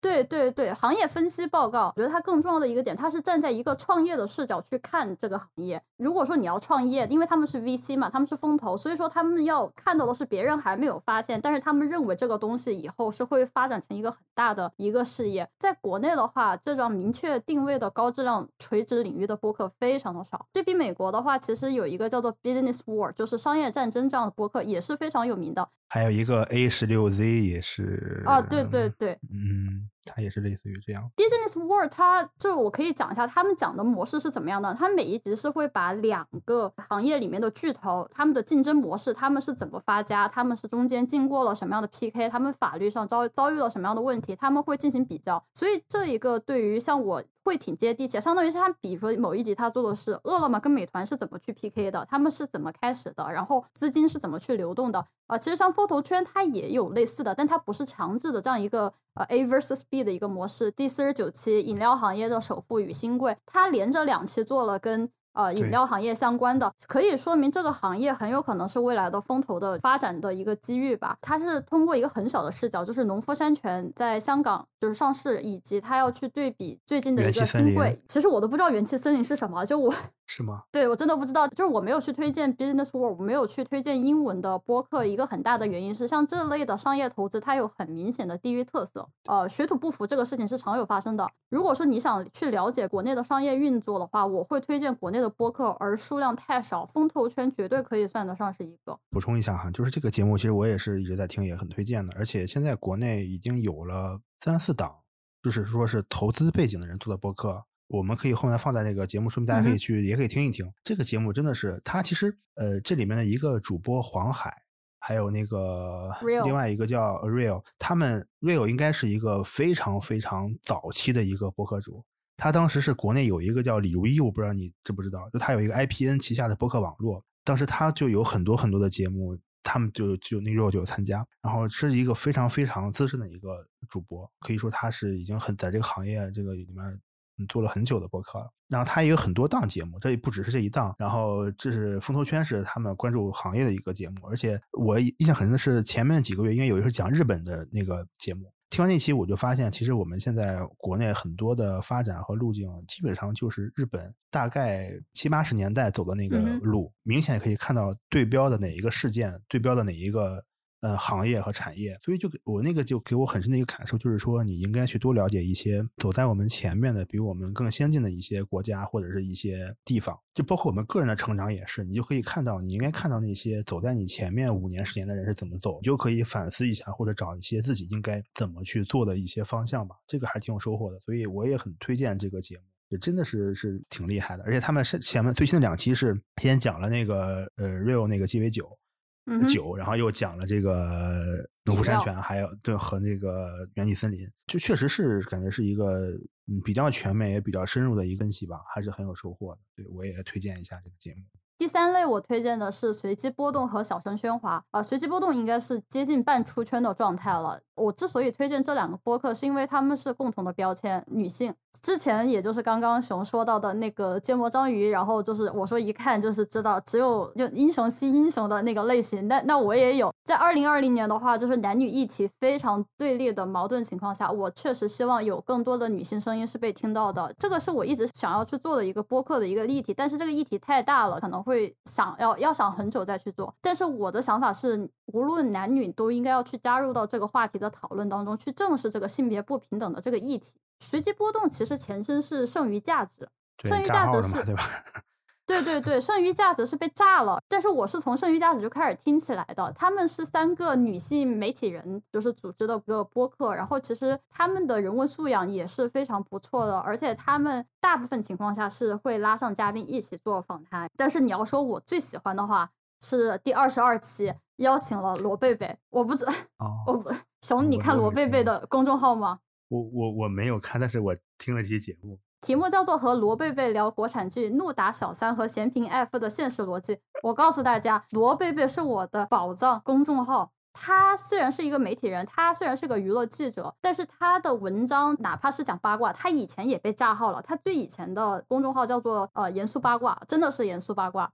对？对对对，行业分析报告，我觉得它更重要的一个点，它是站在一个创业的视角去看这个行业。如果说你要创业，因为他们是 VC 嘛，他们是风投，所以说他们要看到的是别人还没有发现，但是他们认为这个东西以后是会发展成一个很大的一个事业。在国内的话，这种明确定位的高质量垂直领域的播客非常的少。对比美国的话，其实有一个叫做 Business War，就是商业战争这样的播客也是非常有名的。还有一个 A 十六 Z 也是啊，对对对，嗯，它也是类似于这样。Business World，它就我可以讲一下他们讲的模式是怎么样的。它每一集是会把两个行业里面的巨头他们的竞争模式，他们是怎么发家，他们是中间经过了什么样的 PK，他们法律上遭遭遇了什么样的问题，他们会进行比较。所以这一个对于像我会挺接地气，相当于是他比如说某一集他做的是饿了么跟美团是怎么去 PK 的，他们是怎么开始的，然后资金是怎么去流动的。啊、其实像风投圈它也有类似的，但它不是强制的这样一个呃 A versus B 的一个模式。第四十九期饮料行业的首富与新贵，他连着两期做了跟。呃，饮料行业相关的，可以说明这个行业很有可能是未来的风投的发展的一个机遇吧。它是通过一个很小的视角，就是农夫山泉在香港就是上市，以及它要去对比最近的一个新贵。其实我都不知道元气森林是什么，就我 是吗？对我真的不知道，就是我没有去推荐 Business World，我没有去推荐英文的播客。一个很大的原因是，像这类的商业投资，它有很明显的地域特色，呃，水土不服这个事情是常有发生的。如果说你想去了解国内的商业运作的话，我会推荐国内的播客，而数量太少，风投圈绝对可以算得上是一个。补充一下哈，就是这个节目其实我也是一直在听，也很推荐的。而且现在国内已经有了三四档，就是说是投资背景的人做的播客，我们可以后面放在那个节目说明，大家可以去、也可以听一听。这个节目真的是，它其实呃这里面的一个主播黄海，还有那个另外一个叫 Real，他们 Real 应该是一个非常非常早期的一个播客主。他当时是国内有一个叫李如一，我不知道你知不知道，就他有一个 IPN 旗下的播客网络，当时他就有很多很多的节目，他们就就那 Real 就有参加，然后是一个非常非常资深的一个主播，可以说他是已经很在这个行业这个里面做了很久的播客了。然后他也有很多档节目，这也不只是这一档。然后这是风投圈是他们关注行业的一个节目，而且我印象很深的是前面几个月，因为有一个讲日本的那个节目。听完那期，我就发现，其实我们现在国内很多的发展和路径，基本上就是日本大概七八十年代走的那个路，明显可以看到对标的哪一个事件，对标的哪一个呃行业和产业，所以就给我那个就给我很深的一个感受，就是说你应该去多了解一些走在我们前面的，比我们更先进的一些国家或者是一些地方，就包括我们个人的成长也是，你就可以看到，你应该看到那些走在你前面五年、十年的人是怎么走，你就可以反思一下，或者找一些自己应该怎么去做的一些方向吧，这个还是挺有收获的，所以我也很推荐这个节目。也真的是是挺厉害的，而且他们是前面最新的两期是先讲了那个呃 Real 那个鸡尾酒，嗯，酒，然后又讲了这个农夫山泉，还有对和那个元气森林，就确实是感觉是一个嗯比较全面也比较深入的一个分析吧，还是很有收获的。对我也推荐一下这个节目。第三类我推荐的是随机波动和小声喧哗啊、随机波动应该是接近半出圈的状态了。我之所以推荐这两个播客，是因为他们是共同的标签，女性。之前也就是刚刚熊说到的那个芥末章鱼，然后就是我说一看就是知道只有就英雄惜英雄的那个类型，那那我也有。在二零二零年的话，就是男女议题非常对立的矛盾情况下，我确实希望有更多的女性声音是被听到的。这个是我一直想要去做的一个播客的一个议题，但是这个议题太大了，可能会想要要想很久再去做。但是我的想法是，无论男女都应该要去加入到这个话题的讨论当中，去正视这个性别不平等的这个议题。随机波动其实前身是剩余价值，剩余价值是对吧？对对对，剩余价值是被炸了，但是我是从剩余价值就开始听起来的。他们是三个女性媒体人，就是组织的一个播客，然后其实他们的人文素养也是非常不错的，而且他们大部分情况下是会拉上嘉宾一起做访谈。但是你要说我最喜欢的话，是第二十二期邀请了罗贝贝，我不知哦，我不熊，你看罗贝贝的公众号吗？我我我没有看，但是我听了这期节目。题目叫做和罗贝贝聊国产剧《怒打小三》和《嫌贫爱富的现实逻辑》。我告诉大家，罗贝贝是我的宝藏公众号。他虽然是一个媒体人，他虽然是个娱乐记者，但是他的文章哪怕是讲八卦，他以前也被炸号了。他最以前的公众号叫做呃严肃八卦，真的是严肃八卦。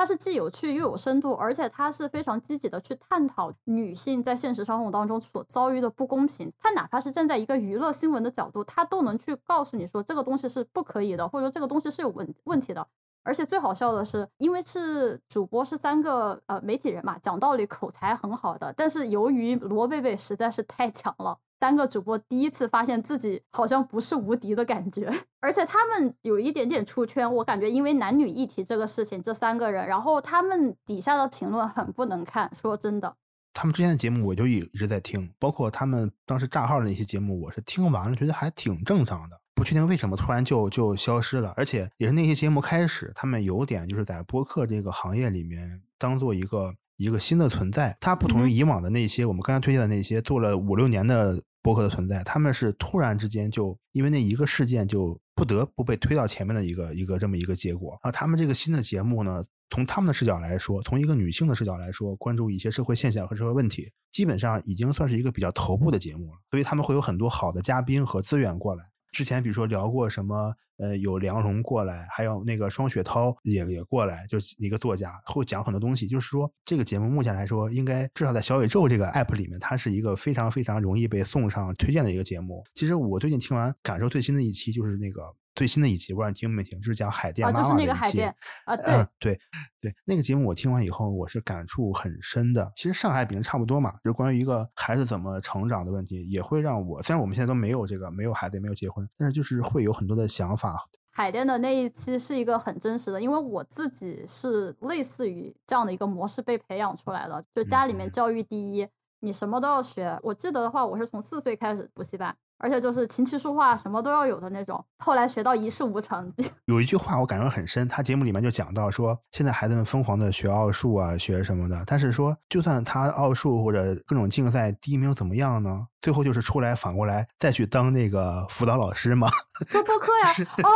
它是既有趣又有深度，而且它是非常积极的去探讨女性在现实生活当中所遭遇的不公平。它哪怕是站在一个娱乐新闻的角度，它都能去告诉你说这个东西是不可以的，或者说这个东西是有问问题的。而且最好笑的是，因为是主播是三个呃媒体人嘛，讲道理口才很好的，但是由于罗贝贝实在是太强了，三个主播第一次发现自己好像不是无敌的感觉。而且他们有一点点出圈，我感觉因为男女议题这个事情，这三个人，然后他们底下的评论很不能看，说真的。他们之前的节目我就一一直在听，包括他们当时炸号的那些节目，我是听完了觉得还挺正常的。不确定为什么突然就就消失了，而且也是那些节目开始，他们有点就是在播客这个行业里面当做一个一个新的存在。它不同于以往的那些我们刚才推荐的那些做了五六年的博客的存在，他们是突然之间就因为那一个事件就不得不被推到前面的一个一个这么一个结果啊。他们这个新的节目呢，从他们的视角来说，从一个女性的视角来说，关注一些社会现象和社会问题，基本上已经算是一个比较头部的节目了。所以他们会有很多好的嘉宾和资源过来。之前比如说聊过什么，呃，有梁龙过来，还有那个双雪涛也也过来，就是一个作家会讲很多东西。就是说，这个节目目前来说，应该至少在小宇宙这个 app 里面，它是一个非常非常容易被送上推荐的一个节目。其实我最近听完，感受最新的一期就是那个。最新的一期，不知道你听没听，就是讲海淀妈妈的一期。啊，对对对，那个节目我听完以后，我是感触很深的。其实上海、比人差不多嘛，就关于一个孩子怎么成长的问题，也会让我。虽然我们现在都没有这个，没有孩子，也没有结婚，但是就是会有很多的想法。海淀的那一期是一个很真实的，因为我自己是类似于这样的一个模式被培养出来的，就家里面教育第一，你什么都要学。我记得的话，我是从四岁开始补习班。而且就是琴棋书画什么都要有的那种，后来学到一事无成。有一句话我感受很深，他节目里面就讲到说，现在孩子们疯狂的学奥数啊，学什么的，但是说就算他奥数或者各种竞赛第一名又怎么样呢？最后就是出来反过来再去当那个辅导老师嘛，做播客呀。哦，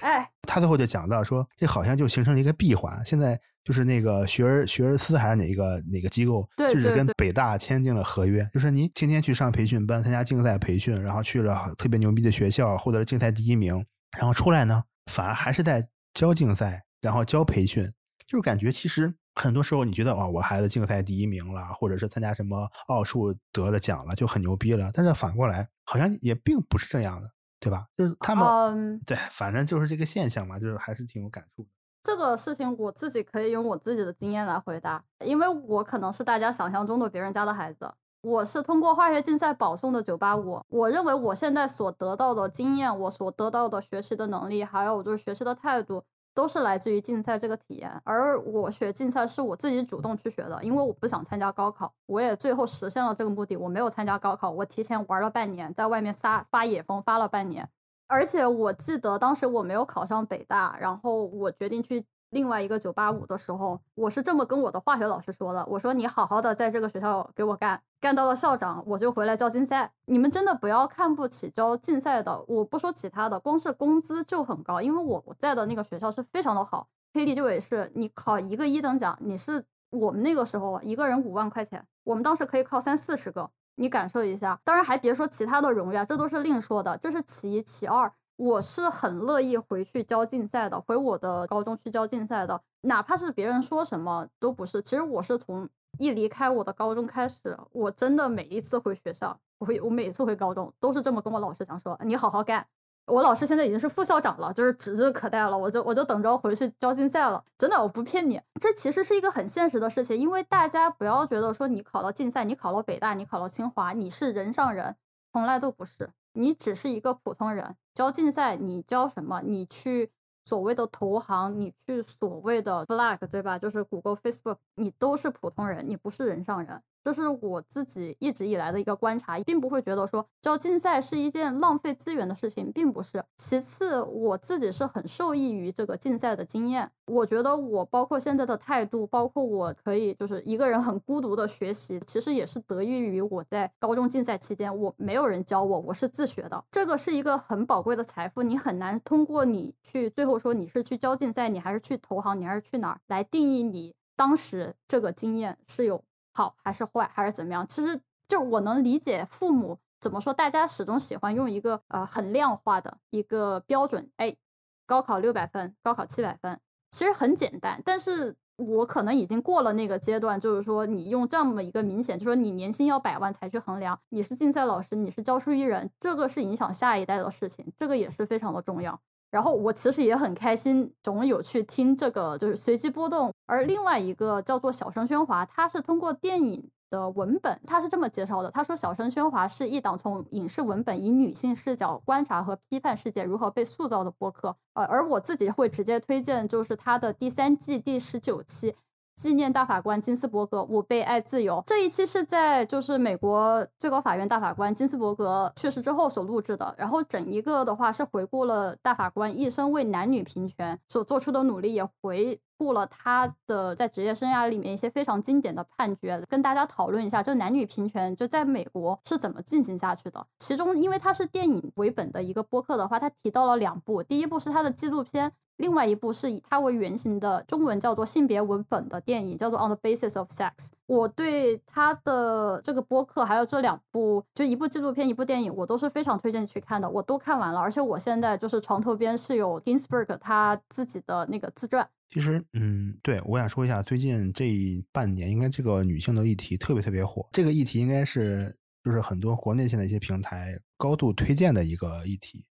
哎，他最后就讲到说，这好像就形成了一个闭环，现在。就是那个学而学而思还是哪一个哪个机构，就是跟北大签订了合约，就是你天天去上培训班，参加竞赛培训，然后去了特别牛逼的学校，获得了竞赛第一名，然后出来呢，反而还是在教竞赛，然后教培训，就是感觉其实很多时候你觉得哇，我孩子竞赛第一名了，或者是参加什么奥数得了奖了，就很牛逼了，但是反过来好像也并不是这样的，对吧？就是他们对，反正就是这个现象嘛，就是还是挺有感触的。这个事情我自己可以用我自己的经验来回答，因为我可能是大家想象中的别人家的孩子。我是通过化学竞赛保送的九八五我认为我现在所得到的经验，我所得到的学习的能力，还有就是学习的态度，都是来自于竞赛这个体验。而我学竞赛是我自己主动去学的，因为我不想参加高考，我也最后实现了这个目的。我没有参加高考，我提前玩了半年，在外面撒发野风发了半年。而且我记得当时我没有考上北大，然后我决定去另外一个九八五的时候，我是这么跟我的化学老师说的：“我说你好好的在这个学校给我干，干到了校长，我就回来教竞赛。你们真的不要看不起教竞赛的，我不说其他的，光是工资就很高，因为我我在的那个学校是非常的好。黑利就也是，你考一个一等奖，你是我们那个时候一个人五万块钱，我们当时可以考三四十个。”你感受一下，当然还别说其他的荣誉啊，这都是另说的。这是其一，其二，我是很乐意回去教竞赛的，回我的高中去教竞赛的，哪怕是别人说什么都不是。其实我是从一离开我的高中开始，我真的每一次回学校，我回我每次回高中都是这么跟我老师讲说，你好好干。我老师现在已经是副校长了，就是指日可待了。我就我就等着回去教竞赛了，真的，我不骗你。这其实是一个很现实的事情，因为大家不要觉得说你考了竞赛，你考了北大，你考了清华，你是人上人，从来都不是，你只是一个普通人。交竞赛，你交什么？你去所谓的投行，你去所谓的 flag，对吧？就是谷歌、Facebook，你都是普通人，你不是人上人。这是我自己一直以来的一个观察，并不会觉得说教竞赛是一件浪费资源的事情，并不是。其次，我自己是很受益于这个竞赛的经验。我觉得我包括现在的态度，包括我可以就是一个人很孤独的学习，其实也是得益于我在高中竞赛期间，我没有人教我，我是自学的。这个是一个很宝贵的财富，你很难通过你去最后说你是去教竞赛，你还是去投行，你还是去哪儿来定义你当时这个经验是有。好还是坏还是怎么样？其实就我能理解父母怎么说，大家始终喜欢用一个呃很量化的一个标准，哎，高考六百分，高考七百分，其实很简单，但是我可能已经过了那个阶段，就是说你用这么一个明显，就是说你年薪要百万才去衡量，你是竞赛老师，你是教书育人，这个是影响下一代的事情，这个也是非常的重要。然后我其实也很开心，总有去听这个就是随机波动。而另外一个叫做小声喧哗，它是通过电影。的文本，它是这么介绍的：他说，《小声喧哗》是一档从影视文本以女性视角观察和批判世界如何被塑造的播客。呃，而我自己会直接推荐，就是它的第三季第十九期。纪念大法官金斯伯格，我被爱自由。这一期是在就是美国最高法院大法官金斯伯格去世之后所录制的。然后整一个的话是回顾了大法官一生为男女平权所做出的努力，也回顾了他的在职业生涯里面一些非常经典的判决，跟大家讨论一下就男女平权就在美国是怎么进行下去的。其中，因为他是电影为本的一个播客的话，他提到了两部，第一部是他的纪录片。另外一部是以它为原型的中文叫做性别文本的电影，叫做《On the Basis of Sex》。我对他的这个播客，还有这两部，就一部纪录片，一部电影，我都是非常推荐去看的。我都看完了，而且我现在就是床头边是有 Ginsburg 他自己的那个自传。其实，嗯，对我想说一下，最近这半年，应该这个女性的议题特别特别火。这个议题应该是就是很多国内现在一些平台高度推荐的一个议题。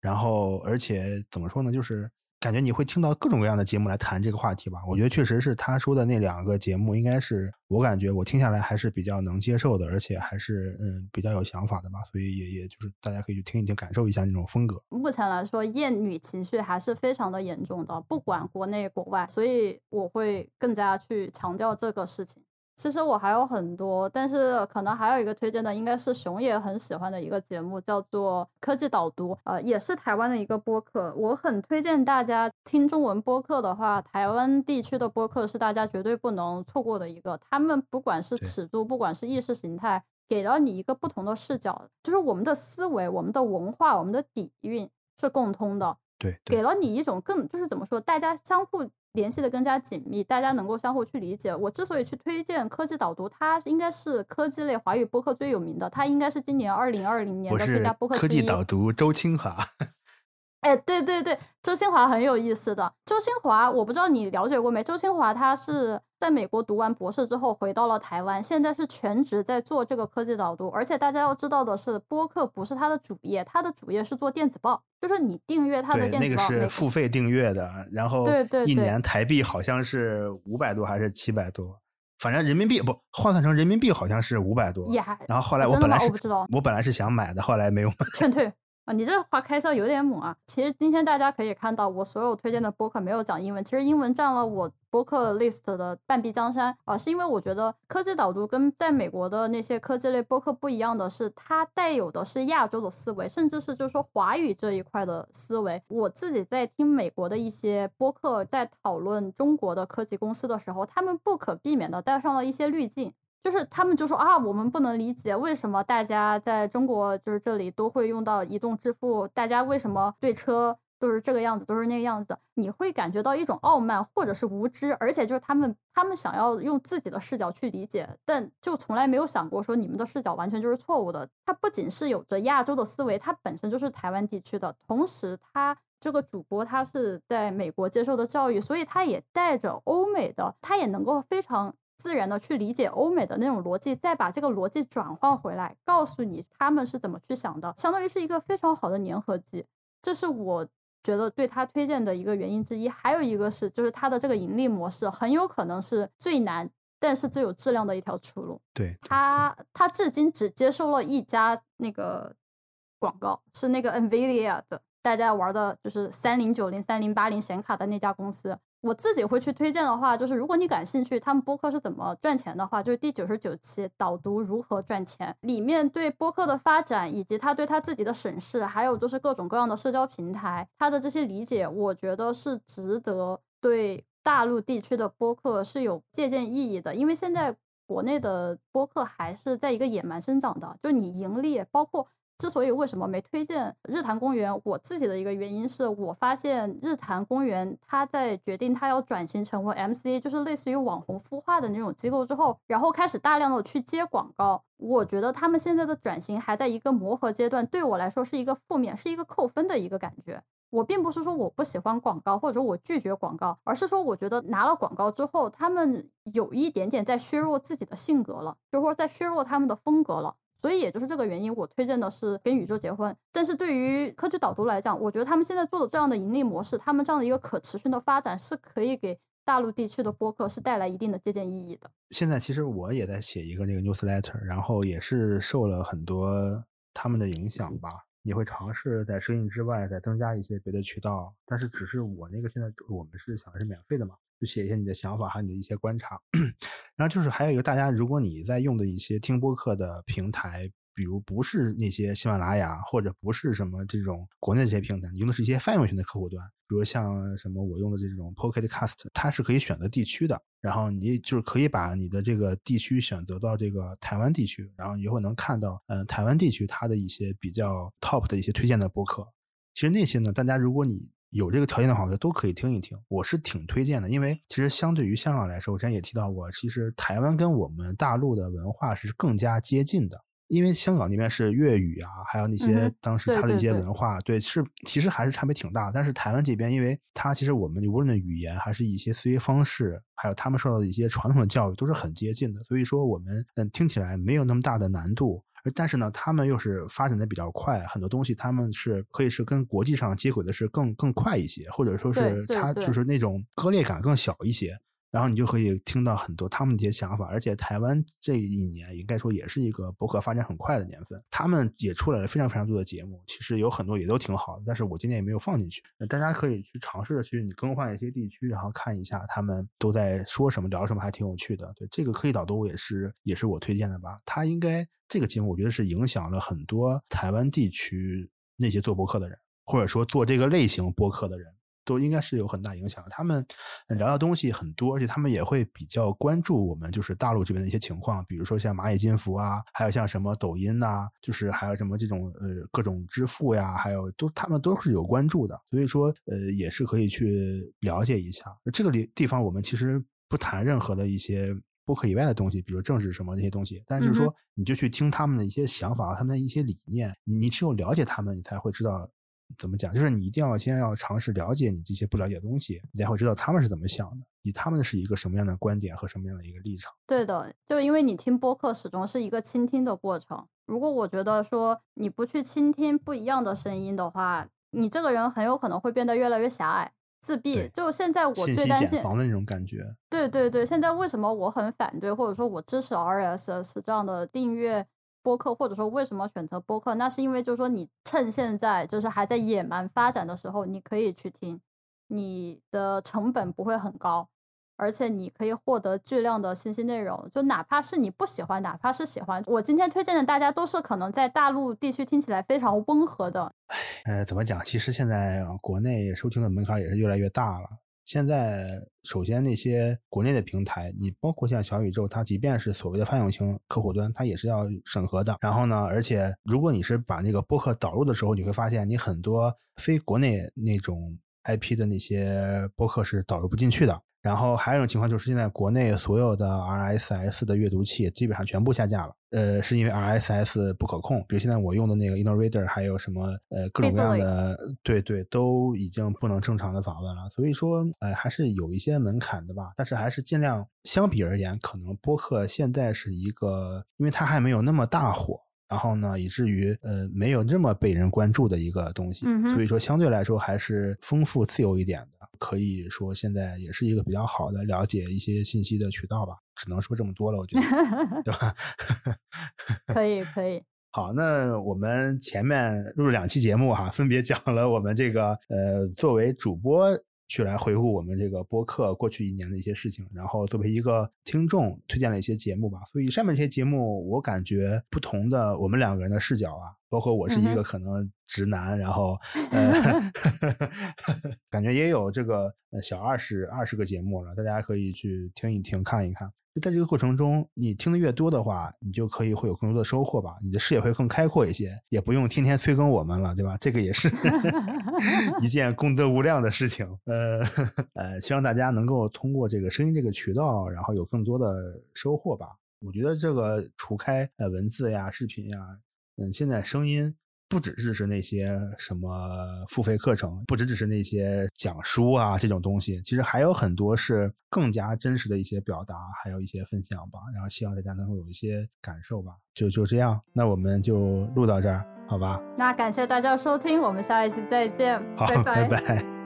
然后，而且怎么说呢，就是。感觉你会听到各种各样的节目来谈这个话题吧？我觉得确实是他说的那两个节目，应该是我感觉我听下来还是比较能接受的，而且还是嗯比较有想法的吧。所以也也就是大家可以去听一听，感受一下那种风格。目前来说，厌女情绪还是非常的严重的，不管国内国外，所以我会更加去强调这个事情。其实我还有很多，但是可能还有一个推荐的，应该是熊也很喜欢的一个节目，叫做《科技导读》，呃，也是台湾的一个播客。我很推荐大家听中文播客的话，台湾地区的播客是大家绝对不能错过的一个。他们不管是尺度，不管是意识形态，给了你一个不同的视角，就是我们的思维、我们的文化、我们的底蕴是共通的。对，给了你一种更就是怎么说，大家相互。联系的更加紧密，大家能够相互去理解。我之所以去推荐科技导读，它应该是科技类华语播客最有名的，它应该是今年二零二零年的最佳播客。科技导读，周清华。哎，对对对，周清华很有意思的。周清华，我不知道你了解过没？周清华他是在美国读完博士之后回到了台湾，现在是全职在做这个科技导读。而且大家要知道的是，播客不是他的主业，他的主业是做电子报，就是你订阅他的电子报，那个是付费订阅的，然后对对，一年台币好像是五百多还是七百多，反正人民币不换算成人民币好像是五百多。也还，然后后来我本来是我本来是想买的，后来没有买，劝退。啊，你这话开销有点猛啊！其实今天大家可以看到，我所有推荐的播客没有讲英文，其实英文占了我播客 list 的半壁江山啊，是因为我觉得科技导读跟在美国的那些科技类播客不一样的是，它带有的是亚洲的思维，甚至是就是说华语这一块的思维。我自己在听美国的一些播客，在讨论中国的科技公司的时候，他们不可避免的带上了一些滤镜。就是他们就说啊，我们不能理解为什么大家在中国就是这里都会用到移动支付，大家为什么对车都是这个样子，都是那个样子？你会感觉到一种傲慢或者是无知，而且就是他们他们想要用自己的视角去理解，但就从来没有想过说你们的视角完全就是错误的。他不仅是有着亚洲的思维，他本身就是台湾地区的，同时他这个主播他是在美国接受的教育，所以他也带着欧美的，他也能够非常。自然的去理解欧美的那种逻辑，再把这个逻辑转换回来，告诉你他们是怎么去想的，相当于是一个非常好的粘合剂。这是我觉得对他推荐的一个原因之一。还有一个是，就是他的这个盈利模式很有可能是最难，但是最有质量的一条出路。对他，他至今只接收了一家那个广告，是那个 Nvidia 的，大家玩的就是三零九零、三零八零显卡的那家公司。我自己会去推荐的话，就是如果你感兴趣，他们播客是怎么赚钱的话，就是第九十九期导读如何赚钱，里面对播客的发展以及他对他自己的审视，还有就是各种各样的社交平台，他的这些理解，我觉得是值得对大陆地区的播客是有借鉴意义的，因为现在国内的播客还是在一个野蛮生长的，就你盈利，包括之所以为什么没推荐日坛公园，我自己的一个原因是我发现日坛公园它在决定它要转型成为 MC，就是类似于网红孵化的那种机构之后，然后开始大量的去接广告。我觉得他们现在的转型还在一个磨合阶段，对我来说是一个负面，是一个扣分的一个感觉。我并不是说我不喜欢广告，或者我拒绝广告，而是说我觉得拿了广告之后，他们有一点点在削弱自己的性格了，就说在削弱他们的风格了。所以也就是这个原因，我推荐的是跟宇宙结婚。但是对于科举导读来讲，我觉得他们现在做的这样的盈利模式，他们这样的一个可持续的发展，是可以给大陆地区的播客是带来一定的借鉴意义的。现在其实我也在写一个那个 newsletter，然后也是受了很多他们的影响吧，你会尝试在生意之外再增加一些别的渠道。但是只是我那个现在我们是想的是免费的嘛。就写一些你的想法，和你的一些观察。然后就是还有一个，大家如果你在用的一些听播客的平台，比如不是那些喜马拉雅，或者不是什么这种国内这些平台，你用的是一些泛用型的客户端，比如像什么我用的这种 Pocket Cast，它是可以选择地区的。然后你就是可以把你的这个地区选择到这个台湾地区，然后你就会能看到，嗯，台湾地区它的一些比较 top 的一些推荐的播客。其实那些呢，大家如果你有这个条件的话，我觉得都可以听一听。我是挺推荐的，因为其实相对于香港来说，我之前也提到过，其实台湾跟我们大陆的文化是更加接近的。因为香港那边是粤语啊，还有那些当时它的一些文化，对，是其实还是差别挺大。但是台湾这边，因为它其实我们无论的语言，还是一些思维方式，还有他们受到的一些传统的教育，都是很接近的。所以说，我们嗯听起来没有那么大的难度。但是呢，他们又是发展的比较快，很多东西他们是可以是跟国际上接轨的是更更快一些，或者说是差就是那种割裂感更小一些。然后你就可以听到很多他们的一些想法，而且台湾这一年应该说也是一个博客发展很快的年份，他们也出来了非常非常多的节目，其实有很多也都挺好的，但是我今年也没有放进去。大家可以去尝试着去你更换一些地区，然后看一下他们都在说什么聊什么，还挺有趣的。对这个科技导读也是也是我推荐的吧，他应该这个节目我觉得是影响了很多台湾地区那些做博客的人，或者说做这个类型博客的人。都应该是有很大影响。他们聊的东西很多，而且他们也会比较关注我们就是大陆这边的一些情况，比如说像蚂蚁金服啊，还有像什么抖音呐，就是还有什么这种呃各种支付呀，还有都他们都是有关注的。所以说呃也是可以去了解一下。这个地地方我们其实不谈任何的一些播客以外的东西，比如政治什么那些东西，但是说你就去听他们的一些想法，他们的一些理念，你你只有了解他们，你才会知道。怎么讲？就是你一定要先要尝试了解你这些不了解的东西，你才会知道他们是怎么想的，以他们是一个什么样的观点和什么样的一个立场。对的，就因为你听播客始终是一个倾听的过程。如果我觉得说你不去倾听不一样的声音的话，你这个人很有可能会变得越来越狭隘、自闭。就现在我最担心的那种感觉。对对对，现在为什么我很反对，或者说我支持 RSS 这样的订阅？播客，或者说为什么选择播客？那是因为就是说，你趁现在就是还在野蛮发展的时候，你可以去听，你的成本不会很高，而且你可以获得巨量的信息内容。就哪怕是你不喜欢，哪怕是喜欢，我今天推荐的大家都是可能在大陆地区听起来非常温和的。呃，怎么讲？其实现在国内收听的门槛也是越来越大了。现在，首先那些国内的平台，你包括像小宇宙，它即便是所谓的泛用型客户端，它也是要审核的。然后呢，而且如果你是把那个播客导入的时候，你会发现你很多非国内那种 IP 的那些播客是导入不进去的。然后还有一种情况就是，现在国内所有的 RSS 的阅读器基本上全部下架了。呃，是因为 RSS 不可控。比如现在我用的那个 InnoReader，还有什么呃各种各样的，对对，都已经不能正常的访问了。所以说，呃，还是有一些门槛的吧。但是还是尽量，相比而言，可能播客现在是一个，因为它还没有那么大火。然后呢，以至于呃没有这么被人关注的一个东西，所以说相对来说还是丰富自由一点的，可以说现在也是一个比较好的了解一些信息的渠道吧。只能说这么多了，我觉得，对吧？可以可以。好，那我们前面录了两期节目哈，分别讲了我们这个呃作为主播。去来回顾我们这个播客过去一年的一些事情，然后作为一个听众推荐了一些节目吧。所以上面这些节目，我感觉不同的我们两个人的视角啊，包括我是一个可能直男，然后 呃，感觉也有这个小二十二十个节目了，大家可以去听一听看一看。就在这个过程中，你听的越多的话，你就可以会有更多的收获吧，你的视野会更开阔一些，也不用天天催更我们了，对吧？这个也是 一件功德无量的事情。呃呃，希望大家能够通过这个声音这个渠道，然后有更多的收获吧。我觉得这个除开呃文字呀、视频呀，嗯，现在声音。不只是是那些什么付费课程，不只只是那些讲书啊这种东西，其实还有很多是更加真实的一些表达，还有一些分享吧。然后希望大家能够有一些感受吧。就就这样，那我们就录到这儿，好吧？那感谢大家收听，我们下一期再见，好，拜拜拜。